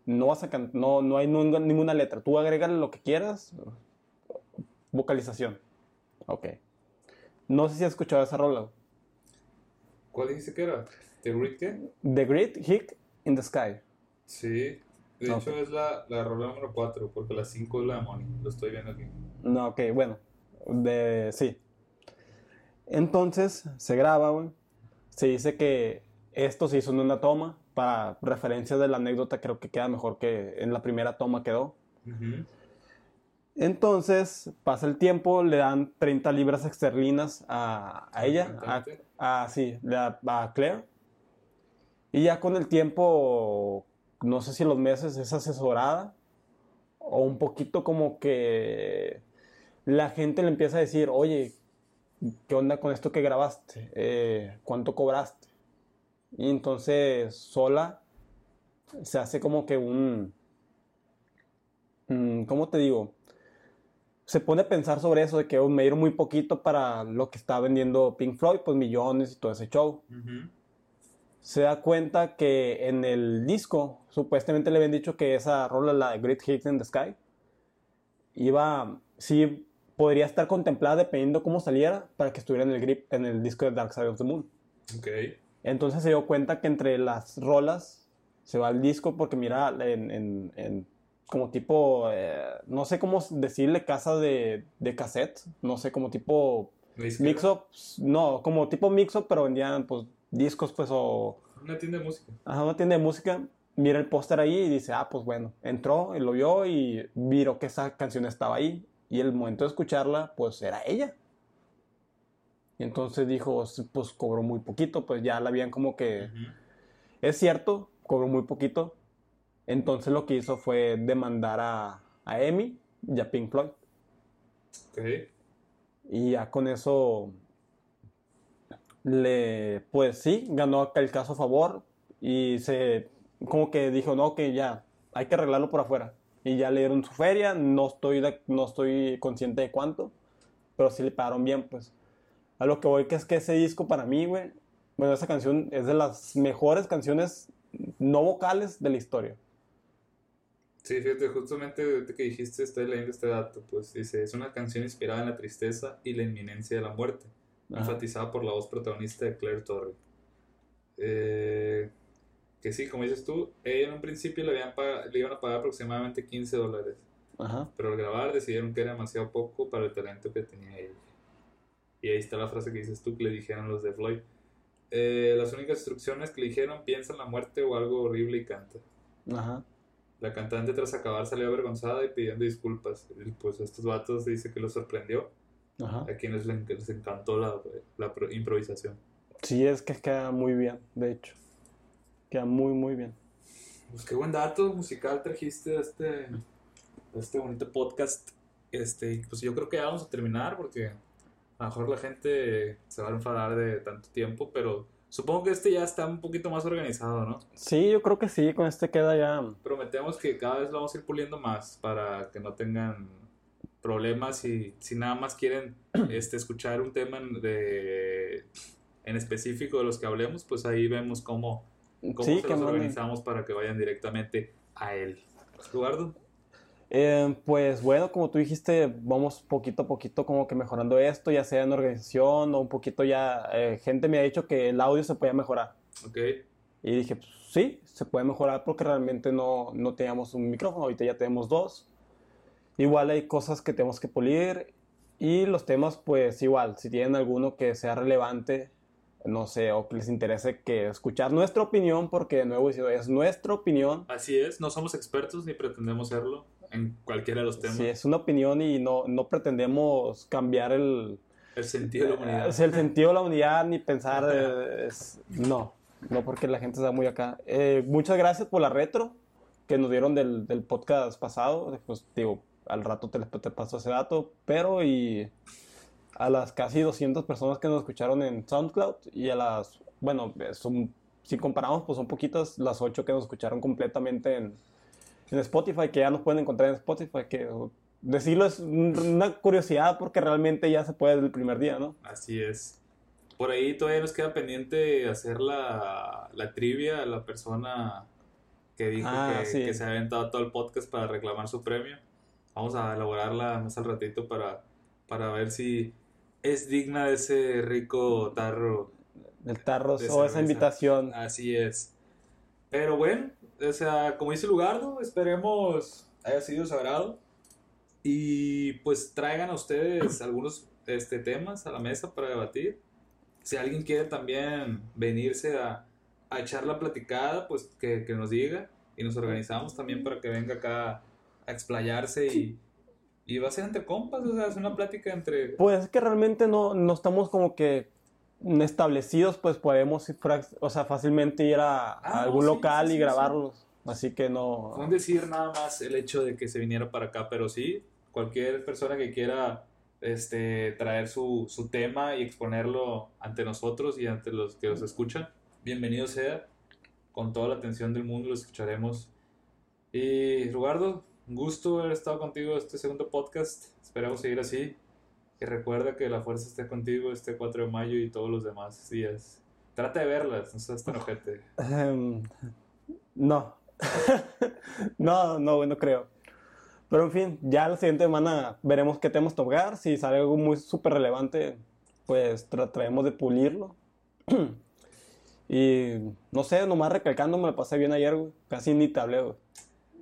no, vas a no, no hay ninguna letra, tú agrégale lo que quieras, vocalización. Ok. No sé si has escuchado esa rola. ¿Cuál dijiste que era? ¿The Great qué? The Great Hick in the Sky. Sí. De hecho es la, la rola número 4, porque la 5 es la de Money. Lo estoy viendo aquí. No, ok, bueno. De, sí. Entonces se graba, güey. Se dice que esto se hizo en una toma. Para referencia de la anécdota, creo que queda mejor que en la primera toma quedó. Entonces pasa el tiempo, le dan 30 libras esterlinas a, a ella, a, sí, a Claire. Y ya con el tiempo, no sé si los meses, es asesorada. O un poquito como que la gente le empieza a decir, oye, ¿qué onda con esto que grabaste? Eh, ¿Cuánto cobraste? Y entonces sola se hace como que un... mm, ¿Cómo te digo? Se pone a pensar sobre eso, de que "Oh, me dieron muy poquito para lo que está vendiendo Pink Floyd, pues millones y todo ese show Ujú. Se da cuenta que en el disco, supuestamente le habían dicho que esa rola, la de Great Hits in the Sky, iba, sí, podría estar contemplada dependiendo cómo saliera para que estuviera en el, grip, en el disco de Dark Side of the Moon. Ok. Entonces se dio cuenta que entre las rolas se va el disco porque mira, en, en- en como tipo, eh, no sé cómo decirle casa de, de cassette, no sé, como tipo ¿Me dices que mix-up, no, como tipo mix-up, pero vendían pues discos pues o Una tienda de música. Ajá, una tienda de música, mira el póster ahí y dice, ah, pues bueno, entró y lo vio y miró que esa canción estaba ahí. Y el momento de escucharla, pues era ella. Y entonces dijo, "Sí, pues cobró muy poquito, pues ya la habían como que... Es cierto, cobró muy poquito. Entonces lo que hizo fue demandar a, a Emi y a Pink Floyd. Ok. Y ya con eso, le, pues sí, ganó el caso a favor y se, como que dijo, no, que ya, hay que arreglarlo por afuera. Y ya le dieron su feria, no estoy, no estoy consciente de cuánto, pero sí le pagaron bien, pues. A lo que voy que es que ese disco para mí, güey, bueno, esa canción es de las mejores canciones no vocales de la historia. Sí, fíjate, justamente que dijiste, estoy leyendo este dato, pues dice, es una canción inspirada en la tristeza y la inminencia de la muerte, Ajá. enfatizada por la voz protagonista de Claire Torrey. Eh, que sí, como dices tú, ella en un principio le, habían le iban a pagar aproximadamente 15 dólares, Ajá. pero al grabar decidieron que era demasiado poco para el talento que tenía ella. Y ahí está la frase que dices tú que le dijeron los de Floyd. Eh, las únicas instrucciones que le dijeron, piensa en la muerte o algo horrible y canta. Ajá. La cantante tras acabar salió avergonzada y pidiendo disculpas. Y pues estos vatos dice que los sorprendió. Ajá. A quienes les, les encantó la, la pro- improvisación. Sí, es que queda muy bien, de hecho. Queda muy, muy bien. Pues qué buen dato musical trajiste de este, este bonito podcast. Este, pues yo creo que ya vamos a terminar porque a lo mejor la gente se va a enfadar de tanto tiempo, pero supongo que este ya está un poquito más organizado, ¿no? Sí, yo creo que sí, con este queda ya. Prometemos que cada vez lo vamos a ir puliendo más para que no tengan problemas y si nada más quieren este, escuchar un tema en, de, en específico de los que hablemos, pues ahí vemos cómo, cómo sí, se que los manden. organizamos para que vayan directamente a él. Eduardo, Eh, pues bueno, como tú dijiste, vamos poquito a poquito como que mejorando esto, ya sea en organización o un poquito ya. eh, gente me ha dicho que el audio se podía mejorar. ok, Y dije, pues, sí, se puede mejorar porque realmente no, no teníamos un micrófono, ahorita ya tenemos dos. Igual hay cosas que tenemos que pulir y los temas, pues igual, si tienen alguno que sea relevante, no sé, o que les interese que escuchar nuestra opinión, porque de nuevo es nuestra opinión. así es, no somos expertos ni pretendemos serlo en cualquiera de los temas. Sí, es una opinión y no, no pretendemos cambiar el, El sentido de la humanidad. es el sentido de la unidad ni pensar. eh, es- no, no porque la gente está muy acá. Eh, muchas gracias por la retro que nos dieron del, del podcast pasado. Pues digo, al rato te, te paso ese dato, pero y a las casi 200 personas que nos escucharon en SoundCloud y a las, bueno, son, si comparamos, pues son poquitas las 8 que nos escucharon completamente en, en Spotify, que ya nos pueden encontrar en Spotify, que decirlo es un- una curiosidad porque realmente ya se puede desde el primer día, ¿no? Así es. por ahí todavía nos queda pendiente hacer la, la trivia a la persona que dijo Ah, que, sí. que se ha aventado todo el podcast para reclamar su premio. Vamos a elaborarla más al ratito para, para ver si es digna de ese rico tarro. El tarro De o esa invitación. Así es. Pero bueno, o sea, como dice Lugardo, esperemos haya sido de su agrado. Y pues traigan a ustedes algunos este, temas a la mesa para debatir. Si alguien quiere también venirse a, a echar la platicada, pues que, que nos diga. Y nos organizamos también para que venga acá a explayarse y, y va a ser entre compas, o sea, es una plática entre... Pues es que realmente no, no estamos como que establecidos, pues podemos o sea, fácilmente ir a, a Ah, algún sí, local sí, y sí, grabarlos. Así que no. Un decir nada más el hecho de que se viniera para acá, pero sí, cualquier persona que quiera este, traer su, su tema y exponerlo ante nosotros y ante los que los escuchan, bienvenido sea. Con toda la atención del mundo lo escucharemos. Y Rugardo, un gusto haber estado contigo este segundo podcast. Esperamos seguir así. Y recuerda que la fuerza esté contigo este 4 de mayo y todos los demás días. Trata de verlas, no seas tan ojete. Em, no. no, no, no creo. Pero en fin, ya la siguiente semana veremos qué temas tocar. Si sale algo muy súper relevante, pues tra- traemos de pulirlo. y no sé, nomás recalcando, me la pasé bien ayer. Casi ni te hablé, güey.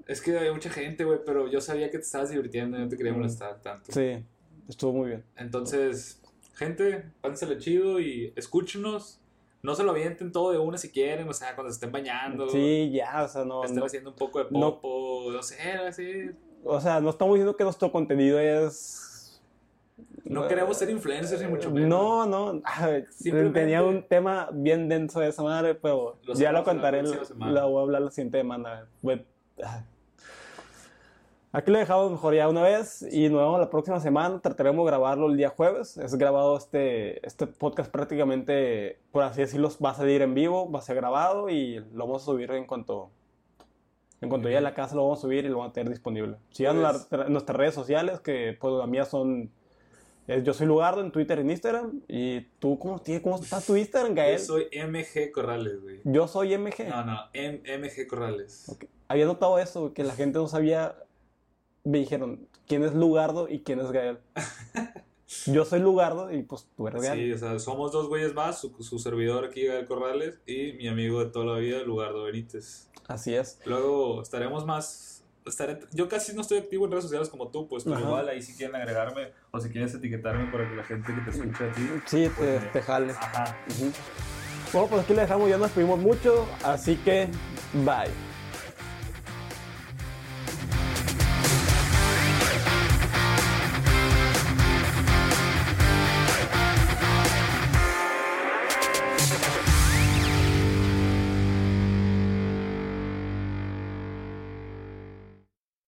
Es que hay mucha gente, güey, pero yo sabía que te estabas divirtiendo y no te quería molestar tanto. Sí, estuvo muy bien. Entonces, gente, pásensela chido y escúchenos. No se lo avienten todo de una si quieren, o sea, cuando se estén bañando, Sí, ya, o sea, no. estén no- haciendo un poco de no- popo, no, sé, así. o sea, no estamos diciendo que nuestro contenido es. No queremos ser influencers ni mucho menos. No, no. ay, Simplemente- Tenía un tema bien denso de esa madre, pero Lo ya lo contaré. La, voy a hablar la siguiente semana. güey. Aquí lo dejamos mejor ya una vez y nos vemos la próxima semana. Trataremos de grabarlo el día jueves. Es grabado este, este podcast prácticamente, por así decirlo, va a salir en vivo, va a ser grabado y lo vamos a subir en cuanto, en cuanto llegue a la casa lo vamos a subir y lo vamos a tener disponible. Sigan Pues- la- nuestras redes sociales, que pues las mías son... es Yo soy Lugardo en Twitter y en Instagram. ¿Y tú cómo, tiene- cómo está tu Instagram, Gael? Yo soy MG Corrales, güey. Yo soy MG. No, no, M- MG Corrales. Ok. Había notado eso, que la gente no sabía. Me dijeron quién es Lugardo y quién es Gael. Yo soy Lugardo y pues tú eres Gael. Sí, o sea, somos dos güeyes más, su, su servidor aquí, Gael Corrales, y mi amigo de toda la vida, Lugardo Benítez. Así es. Luego estaremos más. Estaré, yo casi no estoy activo en redes sociales como tú, pues, pero Ajá. igual ahí si quieren agregarme o si quieres etiquetarme para que la gente que te escucha a ti. Sí, te, pues, te jale. Ajá. Bueno, pues aquí le dejamos, ya nos pedimos mucho, así que bye.